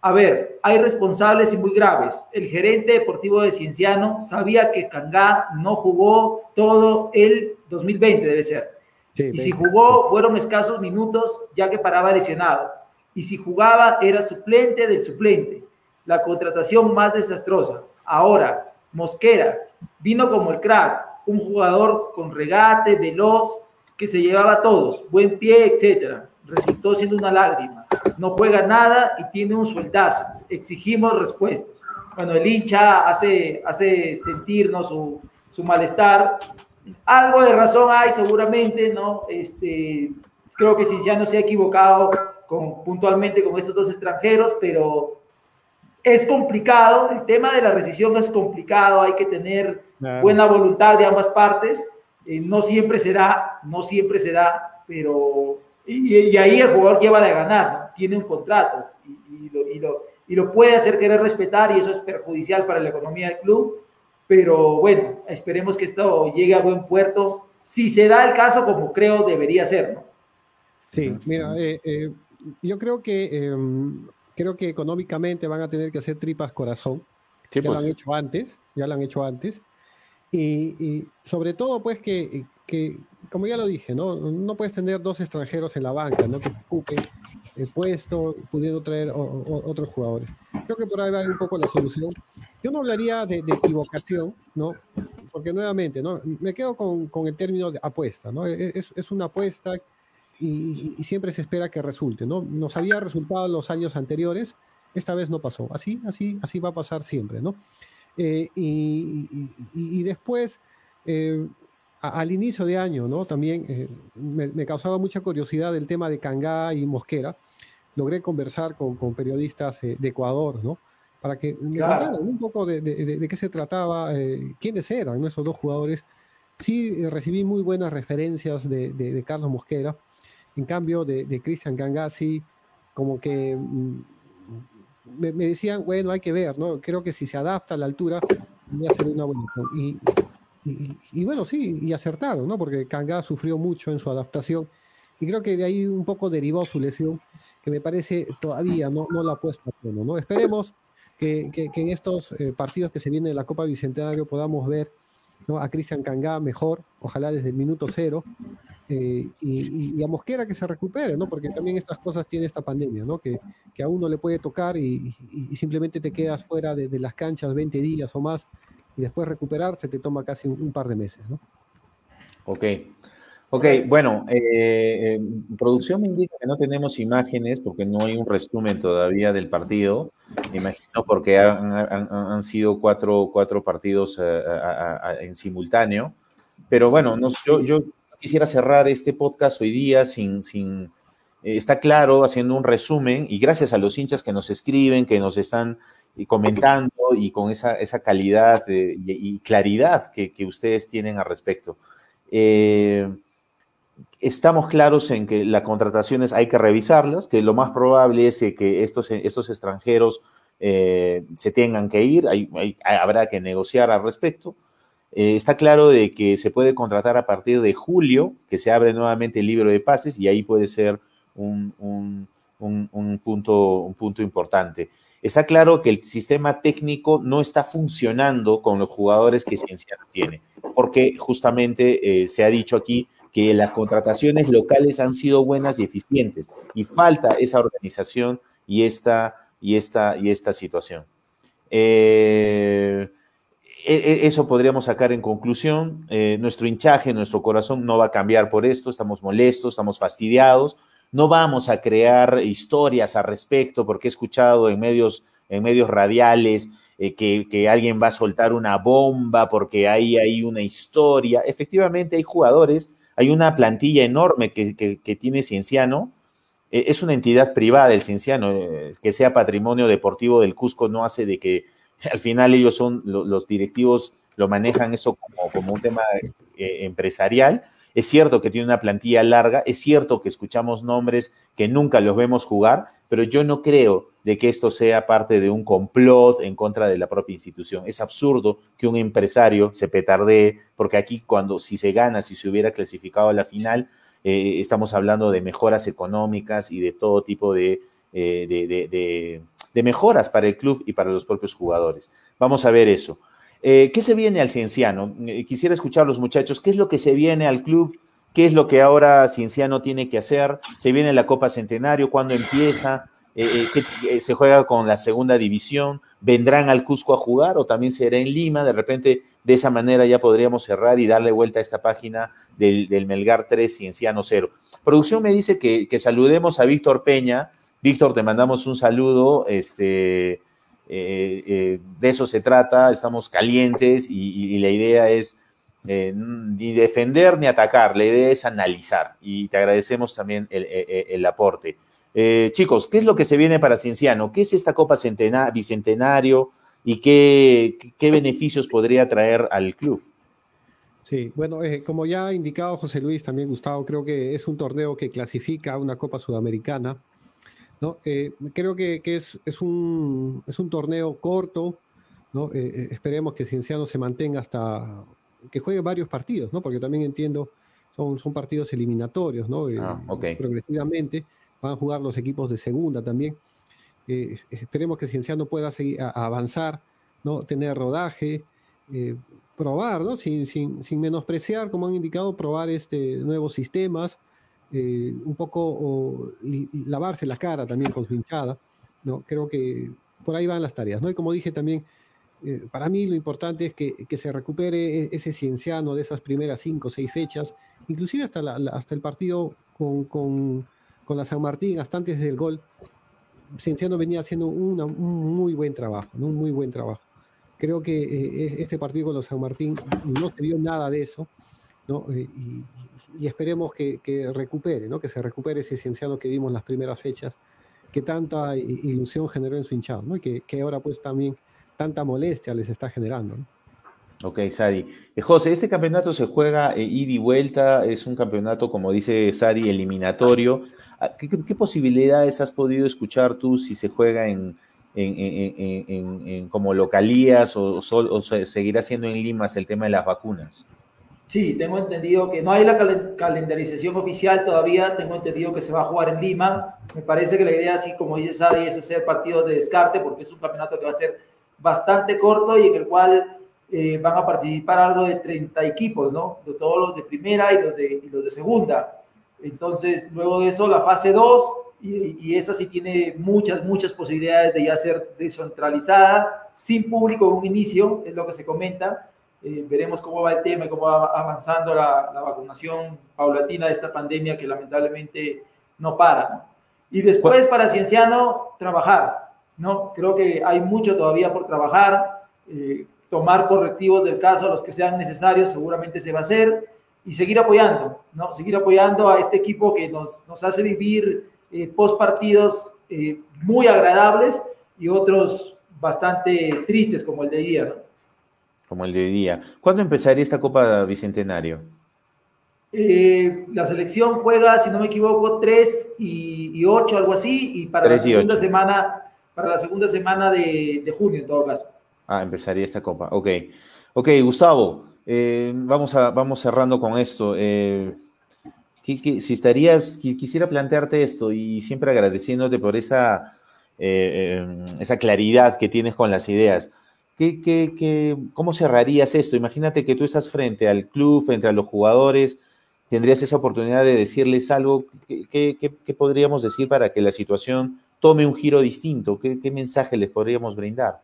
A ver, hay responsables y muy graves. El gerente deportivo de Cienciano sabía que Cangá no jugó todo el 2020, debe ser. Y si jugó, fueron escasos minutos, ya que paraba lesionado. Y si jugaba, era suplente del suplente. La contratación más desastrosa. Ahora, Mosquera vino como el crack, un jugador con regate, veloz, que se llevaba a todos, buen pie, etcétera. Resultó siendo una lágrima no juega nada y tiene un sueldazo. Exigimos respuestas. Bueno, el hincha hace, hace sentirnos su, su malestar. Algo de razón hay seguramente, ¿no? Este, creo que no se ha equivocado con, puntualmente con estos dos extranjeros, pero es complicado, el tema de la rescisión es complicado, hay que tener buena voluntad de ambas partes, eh, no siempre se da, no siempre se da, pero y, ahí el jugador lleva de ganar, tiene un contrato y, lo, y, lo, puede hacer querer respetar y eso es perjudicial para la economía del club. Pero bueno, esperemos que esto llegue a buen puerto, si se da el caso como creo debería ser, ¿no? Sí, mira, eh, eh, yo creo que, em, creo que económicamente van a tener que hacer tripas corazón. ya lo han pues. hecho antes, ya lo han hecho antes. Y, y sobre todo, pues, que, que, como ya lo dije, ¿no? No puedes tener dos extranjeros en la banca, ¿no? Que ocupen el puesto, pudiendo traer otros jugadores. Creo que por ahí va un poco la solución. Yo no hablaría de, equivocación, ¿no? Porque nuevamente, ¿no? Me quedo con, con el término de apuesta, ¿no? E, es, es una apuesta y, y, siempre se espera que resulte, ¿no? Nos había resultado los años anteriores, esta vez no pasó. Así, así, así va a pasar siempre, ¿no? Eh, y, y, después, eh, al inicio de año, ¿no? También eh, me, causaba mucha curiosidad el tema de Cangá y Mosquera. Logré conversar con, con periodistas eh, de Ecuador, ¿no? Para que me contaran un poco de, de, qué se trataba, eh, quiénes eran esos dos jugadores. Sí, recibí muy buenas referencias de, Carlos Mosquera. En cambio, de, Cristian Cangá, sí, como que mm, me, decían, bueno, hay que ver, ¿no? Creo que si se adapta a la altura, voy a ser una buena. Y y, bueno, sí, y acertaron, ¿no? Porque Kanga sufrió mucho en su adaptación y creo que de ahí un poco derivó su lesión, que me parece todavía no, no la ha puesto a ¿no? Esperemos que, que, en estos eh, partidos que se vienen de la Copa Bicentenario podamos ver a Cristian Cangá mejor, ojalá desde el minuto cero, eh, y, a Mosquera que se recupere, ¿no? Porque también estas cosas tiene esta pandemia, ¿no? Que, que a uno le puede tocar y, simplemente te quedas fuera de, de, las canchas 20 días o más y después recuperarse te toma casi un, par de meses, ¿no? Ok. Ok, bueno, eh, eh, producción me indica que no tenemos imágenes porque no hay un resumen todavía del partido. Me imagino porque han, sido cuatro, cuatro partidos en simultáneo. Pero bueno, yo, yo quisiera cerrar este podcast hoy día sin, sin eh, está claro, haciendo un resumen, y gracias a los hinchas que nos escriben, que nos están eh, comentando y con esa, esa calidad y, claridad que, ustedes tienen al respecto. Eh, estamos claros en que las contrataciones hay que revisarlas, que lo más probable es que estos, estos extranjeros se tengan que ir, habrá que negociar al respecto. Eh, está claro de que se puede contratar a partir de julio, que se abre nuevamente el libro de pases y ahí puede ser un, punto, un punto importante. Está claro que el sistema técnico no está funcionando con los jugadores que Cienciano tiene, porque justamente eh, se ha dicho aquí que las contrataciones locales han sido buenas y eficientes y falta esa organización y esta, y esta, y esta situación. Eh, e, e, eso podríamos sacar en conclusión. Eh, nuestro hinchaje, nuestro corazón no va a cambiar por esto. Estamos molestos, estamos fastidiados. No vamos a crear historias al respecto, porque he escuchado en medios, en medios radiales eh, que, alguien va a soltar una bomba porque hay ahí una historia. Efectivamente, hay jugadores, hay una plantilla enorme que, tiene Cienciano. Eh, es una entidad privada el Cienciano, que sea patrimonio deportivo del Cusco no hace de que al final ellos son los directivos, lo manejan eso como, como un tema eh, empresarial. Es cierto que tiene una plantilla larga, es cierto que escuchamos nombres que nunca los vemos jugar, pero yo no creo de que esto sea parte de un complot en contra de la propia institución. Es absurdo que un empresario se petardee, porque aquí cuando si se gana, si se hubiera clasificado a la final, eh, estamos hablando de mejoras económicas y de todo tipo eh, de mejoras para el club y para los propios jugadores. Vamos a ver eso. Eh, ¿Qué se viene al Cienciano? Eh, quisiera escuchar a los muchachos. ¿Qué es lo que se viene al club? ¿Qué es lo que ahora Cienciano tiene que hacer? ¿Se viene la Copa Centenario? ¿Cuándo empieza? Eh, ¿Se juega con la segunda división? ¿Vendrán al Cusco a jugar o también será en Lima? De repente, de esa manera ya podríamos cerrar y darle vuelta a esta página del, Melgar 3, Cienciano 0. Producción me dice que, que saludemos a Víctor Peña, Víctor, te mandamos un saludo. Este, eh, eh, de eso se trata, estamos calientes y, la idea es eh, ni defender ni atacar, la idea es analizar y te agradecemos también el, aporte. chicos, ¿qué es lo que se viene para Cienciano? ¿Qué es esta Copa Bicentenario y qué, qué, beneficios podría traer al club? Sí, bueno, como ya ha indicado José Luis, también Gustavo, creo que es un torneo que clasifica a una Copa Sudamericana ¿no? Eh, creo que, es, es, un, es, un, torneo corto, ¿no? Eh, eh, esperemos que Cienciano se mantenga hasta que juegue varios partidos, ¿no? porque también entiendo, son, son partidos eliminatorios, ¿no? Ah, progresivamente van a jugar los equipos de segunda también. esperemos que Cienciano pueda seguir avanzar, ¿no? tener rodaje, probar, ¿no? sin, sin, sin menospreciar, como han indicado, probar este, nuevos sistemas, eh, un poco lavarse la cara también con su hinchada, ¿no? Creo que por ahí van las tareas, ¿no? Y como dije también, eh, para mí lo importante es que, que, se recupere e-, ese cienciano de esas primeras cinco o seis fechas, inclusive hasta, hasta el partido con, con, con, la San Martín, hasta antes del gol, Cienciano venía haciendo un muy buen trabajo, un muy buen trabajo. Creo que eh, e-, este partido con los San Martín no se vio nada de eso, ¿no? Y esperemos que, recupere, ¿no? que se recupere ese cienciano que vimos las primeras fechas, que tanta ilusión generó en su hinchado, ¿no? y que, ahora pues también tanta molestia les está generando. Ok, Sadi. Eh, José, este campeonato se juega eh, ida y vuelta, es un campeonato, como dice Sadi, eliminatorio. Ah, ¿Qué, posibilidades has podido escuchar tú si se juega en, en, como localías o, o, seguirá siendo en Lima el tema de las vacunas? Sí, tengo entendido que no hay la calendarización oficial todavía, tengo entendido que se va a jugar en Lima. Me parece que la idea, así como dice Sadi, es hacer partidos de descarte porque es un campeonato que va a ser bastante corto y en el cual eh, van a participar algo de 30 equipos, ¿no? De todos los de primera y los de, y segunda. Entonces, luego de eso, la fase 2, y, esa sí tiene muchas, muchas posibilidades de ya ser descentralizada, sin público en un inicio, es lo que se comenta. Eh, veremos cómo va el tema y cómo va avanzando la, vacunación paulatina de esta pandemia que lamentablemente no para. Y después para Cienciano, trabajar. ¿no? Creo que hay mucho todavía por trabajar, eh, tomar correctivos del caso, los que sean necesarios, seguramente se va a hacer, y seguir apoyando, ¿no? seguir apoyando a este equipo que nos, nos hace vivir eh, post partidos eh, muy agradables y otros bastante tristes como el de día. ¿no? Como el de hoy día. ¿Cuándo empezaría esta Copa Bicentenario? Eh, la selección juega, si no me equivoco, 3 y, 8, algo así, y para la segunda semana, para la segunda semana de, de, junio, en todo caso. Ah, empezaría esta copa. Ok. Ok, Gustavo, vamos, a, vamos cerrando con esto. Eh, si estarías, quisiera plantearte esto y siempre agradeciéndote por esa, eh, esa claridad que tienes con las ideas. ¿Qué, qué, cómo cerrarías esto? Imagínate que tú estás frente al club, frente a los jugadores, tendrías esa oportunidad de decirles algo. ¿Qué, qué podríamos decir para que la situación tome un giro distinto? ¿Qué, mensaje les podríamos brindar?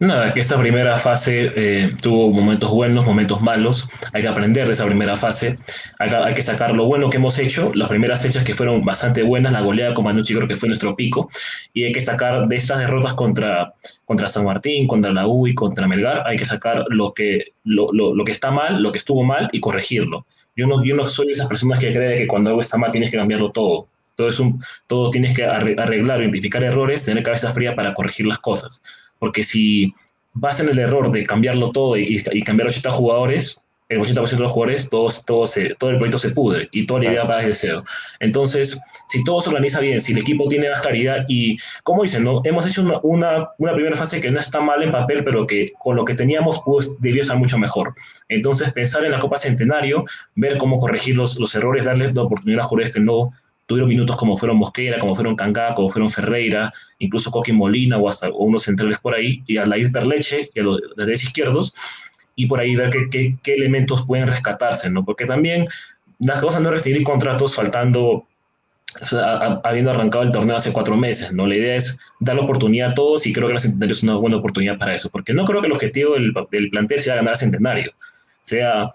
Nada, que esta primera fase eh, tuvo momentos buenos, momentos malos. Hay que aprender de esa primera fase. Hay que, sacar lo bueno que hemos hecho. Las primeras fechas que fueron bastante buenas, la goleada con Manucci creo que fue nuestro pico. Y hay que sacar de estas derrotas contra, contra San Martín, contra la U y contra Melgar, hay que sacar lo que, lo, lo, que está mal, lo que estuvo mal y corregirlo. Yo no, yo no soy de esas personas que creen que cuando algo está mal tienes que cambiarlo todo. Todo, es un, todo tienes que arreglar, identificar errores, tener cabeza fría para corregir las cosas porque si vas en el error de cambiarlo todo y, cambiar 80 jugadores, el 80% de los jugadores, todo, todo, todo el proyecto se pudre y toda la idea va desde cero. Entonces, si todo se organiza bien, si el equipo tiene más claridad y, como dicen, ¿no? hemos hecho una, una, primera fase que no está mal en papel, pero que con lo que teníamos pues, debió ser mucho mejor. Entonces, pensar en la Copa Centenario, ver cómo corregir los, los errores, darle la oportunidad a jugadores que no tuvieron minutos como fueron Mosquera, como fueron Cangá, como fueron Ferreira, incluso Coqui Molina o hasta unos centrales por ahí, y a la Perleche y a los laterales izquierdos, y por ahí ver qué, qué, elementos pueden rescatarse, ¿no? Porque también las cosas no recibir contratos faltando, habiendo arrancado el torneo hace cuatro meses, ¿no? La idea es dar la oportunidad a todos y creo que la Centenario es una buena oportunidad para eso, porque no creo que el objetivo del, del plantel sea ganar Centenario, sea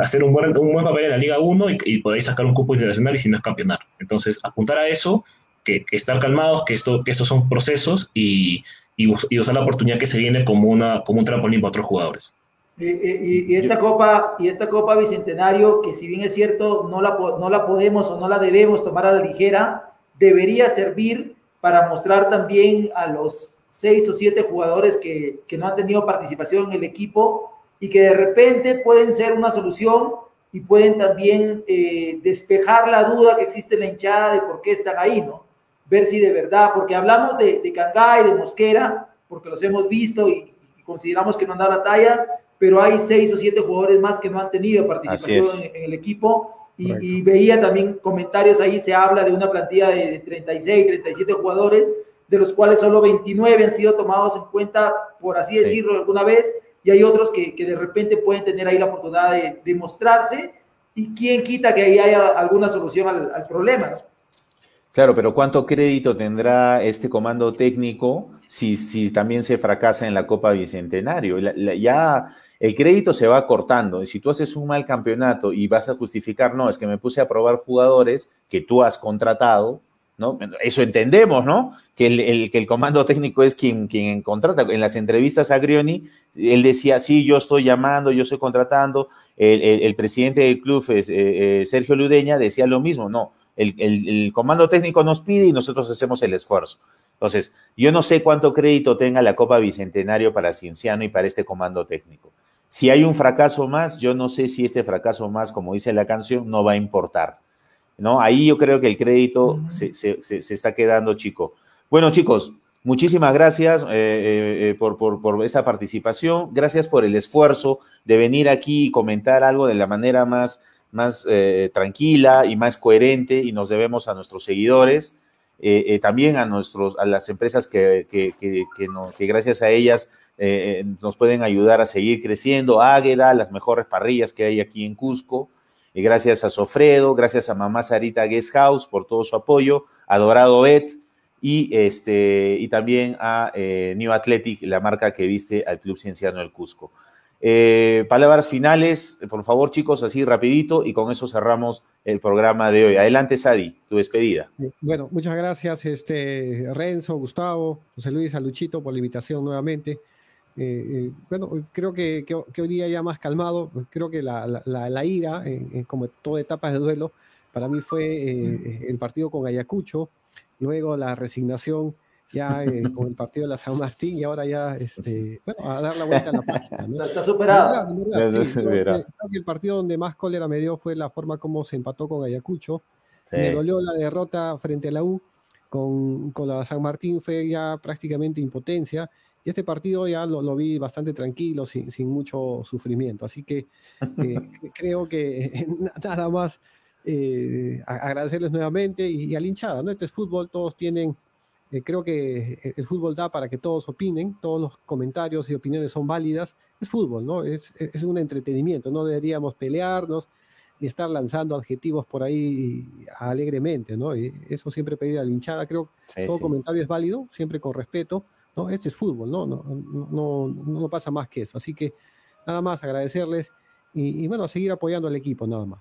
hacer un buen, un buen papel en la Liga 1 y, y poder sacar un cupo internacional y si no es campeonar. Entonces, apuntar a eso, que, estar calmados, que, esto, que estos son procesos y, y, usar la oportunidad que se viene como, una, como un trampolín para otros jugadores. Y, esta copa y esta copa bicentenario que si bien es cierto no la, no la podemos o no la debemos tomar a la ligera debería servir para mostrar también a los seis o siete jugadores que, que no han tenido participación en el equipo y que de repente pueden ser una solución y pueden también eh, despejar la duda que existe en la hinchada de por qué están ahí, ¿no? Ver si de verdad, porque hablamos de, de Cangá y de Mosquera, porque los hemos visto y, consideramos que no han dado la talla, pero hay seis o siete jugadores más que no han tenido participación en, el equipo. Y, veía también comentarios ahí, se habla de una plantilla de 36, 37 jugadores, de los cuales solo 29 han sido tomados en cuenta, por así decirlo, alguna vez, y hay otros que, que de repente pueden tener ahí la oportunidad de, mostrarse y quién quita que ahí haya alguna solución al, al problema. Claro, pero ¿cuánto crédito tendrá este comando técnico si, si también se fracasa en la Copa Bicentenario? ya el crédito se va cortando y si tú haces un mal campeonato y vas a justificar, no, es que me puse a probar jugadores que tú has contratado, ¿no? Eso entendemos, ¿no? Que el, que el comando técnico es quien, quien contrata. En las entrevistas a Grioni, él decía, sí, yo estoy llamando, yo estoy contratando. El, presidente del club, eh, eh, Sergio Ludeña, decía lo mismo, no, el, comando técnico nos pide y nosotros hacemos el esfuerzo. Entonces, yo no sé cuánto crédito tenga la Copa Bicentenario para Cienciano y para este comando técnico. Si hay un fracaso más, yo no sé si este fracaso más, como dice la canción, no va a importar ¿no? Ahí yo creo que el crédito se, está quedando chico. Bueno, chicos, muchísimas gracias eh, eh, eh, por, por, esta participación. Gracias por el esfuerzo de venir aquí y comentar algo de la manera más, más tranquila y más coherente y nos debemos a nuestros seguidores. también a, nuestros, a las empresas que, que, que, que gracias a ellas nos pueden ayudar a seguir creciendo. Águeda, las mejores parrillas que hay aquí en Cusco. Y gracias a Sofredo, gracias a Mamá Sarita Guest House por todo su apoyo, a Dorado Bet y, este, y también a eh, New Athletic, la marca que viste al Club Cienciano del Cusco. Eh, palabras finales, por favor, chicos, así rapidito, y con eso cerramos el programa de hoy. Adelante, Sadi, tu despedida. Bueno, muchas gracias, este, Renzo, Gustavo, José Luis, Aluchito, por la invitación nuevamente. Eh, eh, bueno, creo que, que, hoy día ya más calmado, creo que la, la, la ira, como toda etapa de duelo, para mí fue eh, el partido con Ayacucho, luego la resignación ya con el partido de la San Martín y ahora ya este, bueno, a dar la vuelta a la página. Está superado. el partido donde más cólera me dio fue la forma como se empató con Ayacucho. Me dolió la derrota frente a la U. Con, con la San Martín fue ya prácticamente impotencia y este partido ya lo, vi bastante tranquilo, sin, mucho sufrimiento. Así que eh, creo que nada más eh, agradecerles nuevamente y, al hinchada, ¿no? Este es fútbol, todos tienen, eh, creo que el fútbol da para que todos opinen, todos los comentarios y opiniones son válidas. Es fútbol, ¿no? Es, es un entretenimiento, no deberíamos pelearnos ni estar lanzando adjetivos por ahí alegremente, ¿no? Y eso siempre pedir a la hinchada, creo que todo comentario es válido, siempre con respeto ¿no? Este es fútbol, ¿no? No, no, no, pasa más que eso. Así que nada más agradecerles y, bueno, seguir apoyando al equipo, nada más.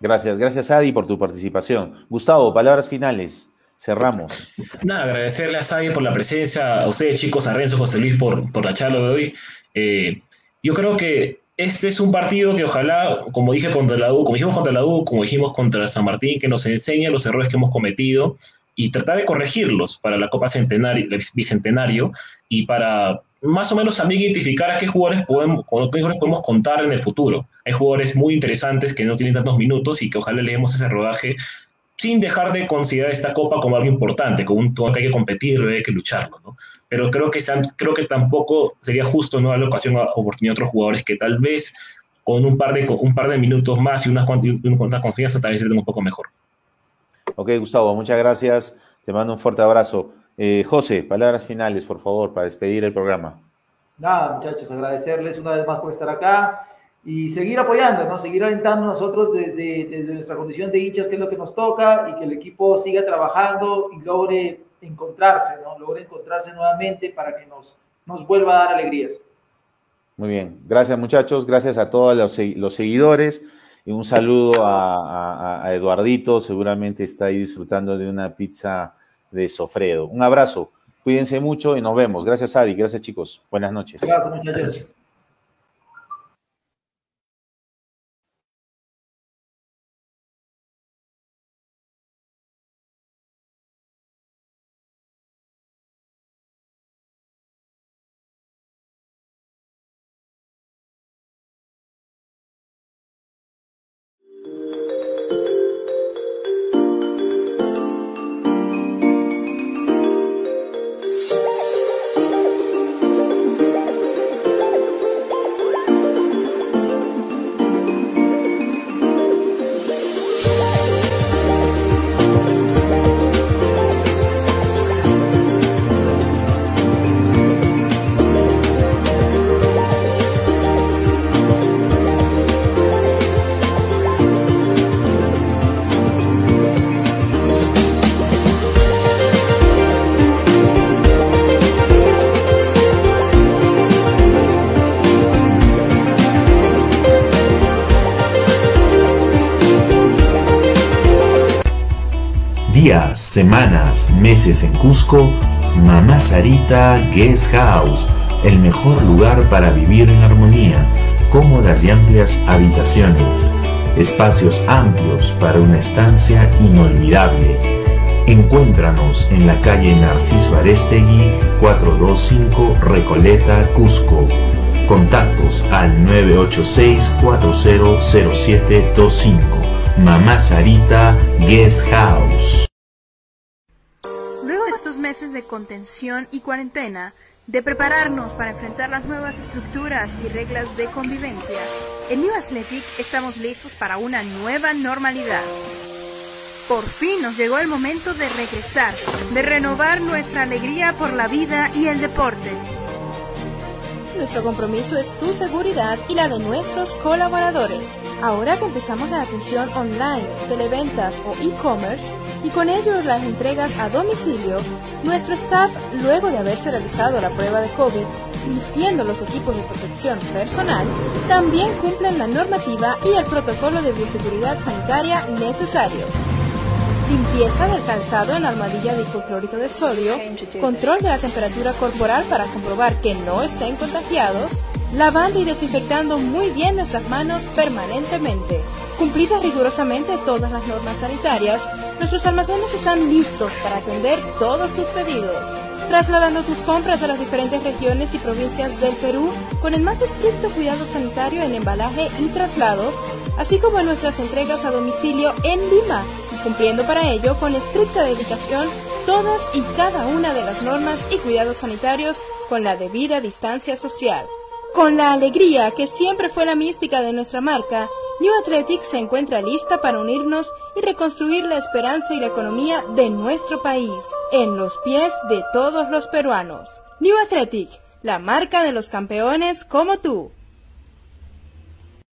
Gracias, gracias Adi por tu participación. Gustavo, palabras finales. Cerramos. Nada, agradecerle a Sadi por la presencia, a ustedes chicos, a Renzo, José Luis por, por la charla de hoy. Eh, yo creo que este es un partido que ojalá, como dije contra la U, como dijimos contra la U, como dijimos contra San Martín, que nos enseñe los errores que hemos cometido y tratar de corregirlos para la Copa Centenario, Bicentenario y para más o menos también identificar a qué jugadores podemos, con qué jugadores podemos contar en el futuro. Hay jugadores muy interesantes que no tienen tantos minutos y que ojalá leemos ese rodaje sin dejar de considerar esta copa como algo importante, como un todo que hay que competir, hay que lucharlo, ¿no? Pero creo que, creo que tampoco sería justo no darle ocasión a oportunidad a otros jugadores que tal vez con un par de, un par de minutos más y unas cuantas confianza tal vez se un poco mejor. Ok, Gustavo, muchas gracias. Te mando un fuerte abrazo. Eh, José, palabras finales, por favor, para despedir el programa. Nada, muchachos, agradecerles una vez más por estar acá y seguir apoyando, ¿no? Seguir alentando nosotros desde, desde, nuestra condición de hinchas, que es lo que nos toca, y que el equipo siga trabajando y logre encontrarse, ¿no? Logre encontrarse nuevamente para que nos, nos vuelva a dar alegrías. Muy bien, gracias muchachos, gracias a todos los, los seguidores. Y un saludo a, Eduardito, seguramente está ahí disfrutando de una pizza de Sofredo. Un abrazo, cuídense mucho y nos vemos. Gracias, Adi. Gracias, chicos. Buenas noches. Gracias, muchachos. Semanas, meses en Cusco, Mamá Sarita Guest House, el mejor lugar para vivir en armonía, cómodas y amplias habitaciones, espacios amplios para una estancia inolvidable. Encuéntranos en la calle Narciso Arestegui 425 Recoleta, Cusco. Contactos al 986-400725. Mamá Sarita Guest House. Contención y cuarentena, de prepararnos para enfrentar las nuevas estructuras y reglas de convivencia, en New Athletic estamos listos para una nueva normalidad. Por fin nos llegó el momento de regresar, de renovar nuestra alegría por la vida y el deporte. Nuestro compromiso es tu seguridad y la de nuestros colaboradores. Ahora que empezamos la atención online, televentas o e-commerce y con ello las entregas a domicilio, nuestro staff, luego de haberse realizado la prueba de COVID, vistiendo los equipos de protección personal, también cumplen la normativa y el protocolo de bioseguridad sanitaria necesarios limpieza del calzado en armadilla de hipoclorito de sodio, control de la temperatura corporal para comprobar que no estén contagiados, lavando y desinfectando muy bien nuestras manos permanentemente. Cumplidas rigurosamente todas las normas sanitarias, nuestros almacenes están listos para atender todos tus pedidos. Trasladando tus compras a las diferentes regiones y provincias del Perú con el más estricto cuidado sanitario en embalaje y traslados, así como en nuestras entregas a domicilio en Lima, cumpliendo para ello con estricta dedicación todas y cada una de las normas y cuidados sanitarios con la debida distancia social. Con la alegría que siempre fue la mística de nuestra marca, New Athletic se encuentra lista para unirnos y reconstruir la esperanza y la economía de nuestro país, en los pies de todos los peruanos. New Athletic, la marca de los campeones como tú.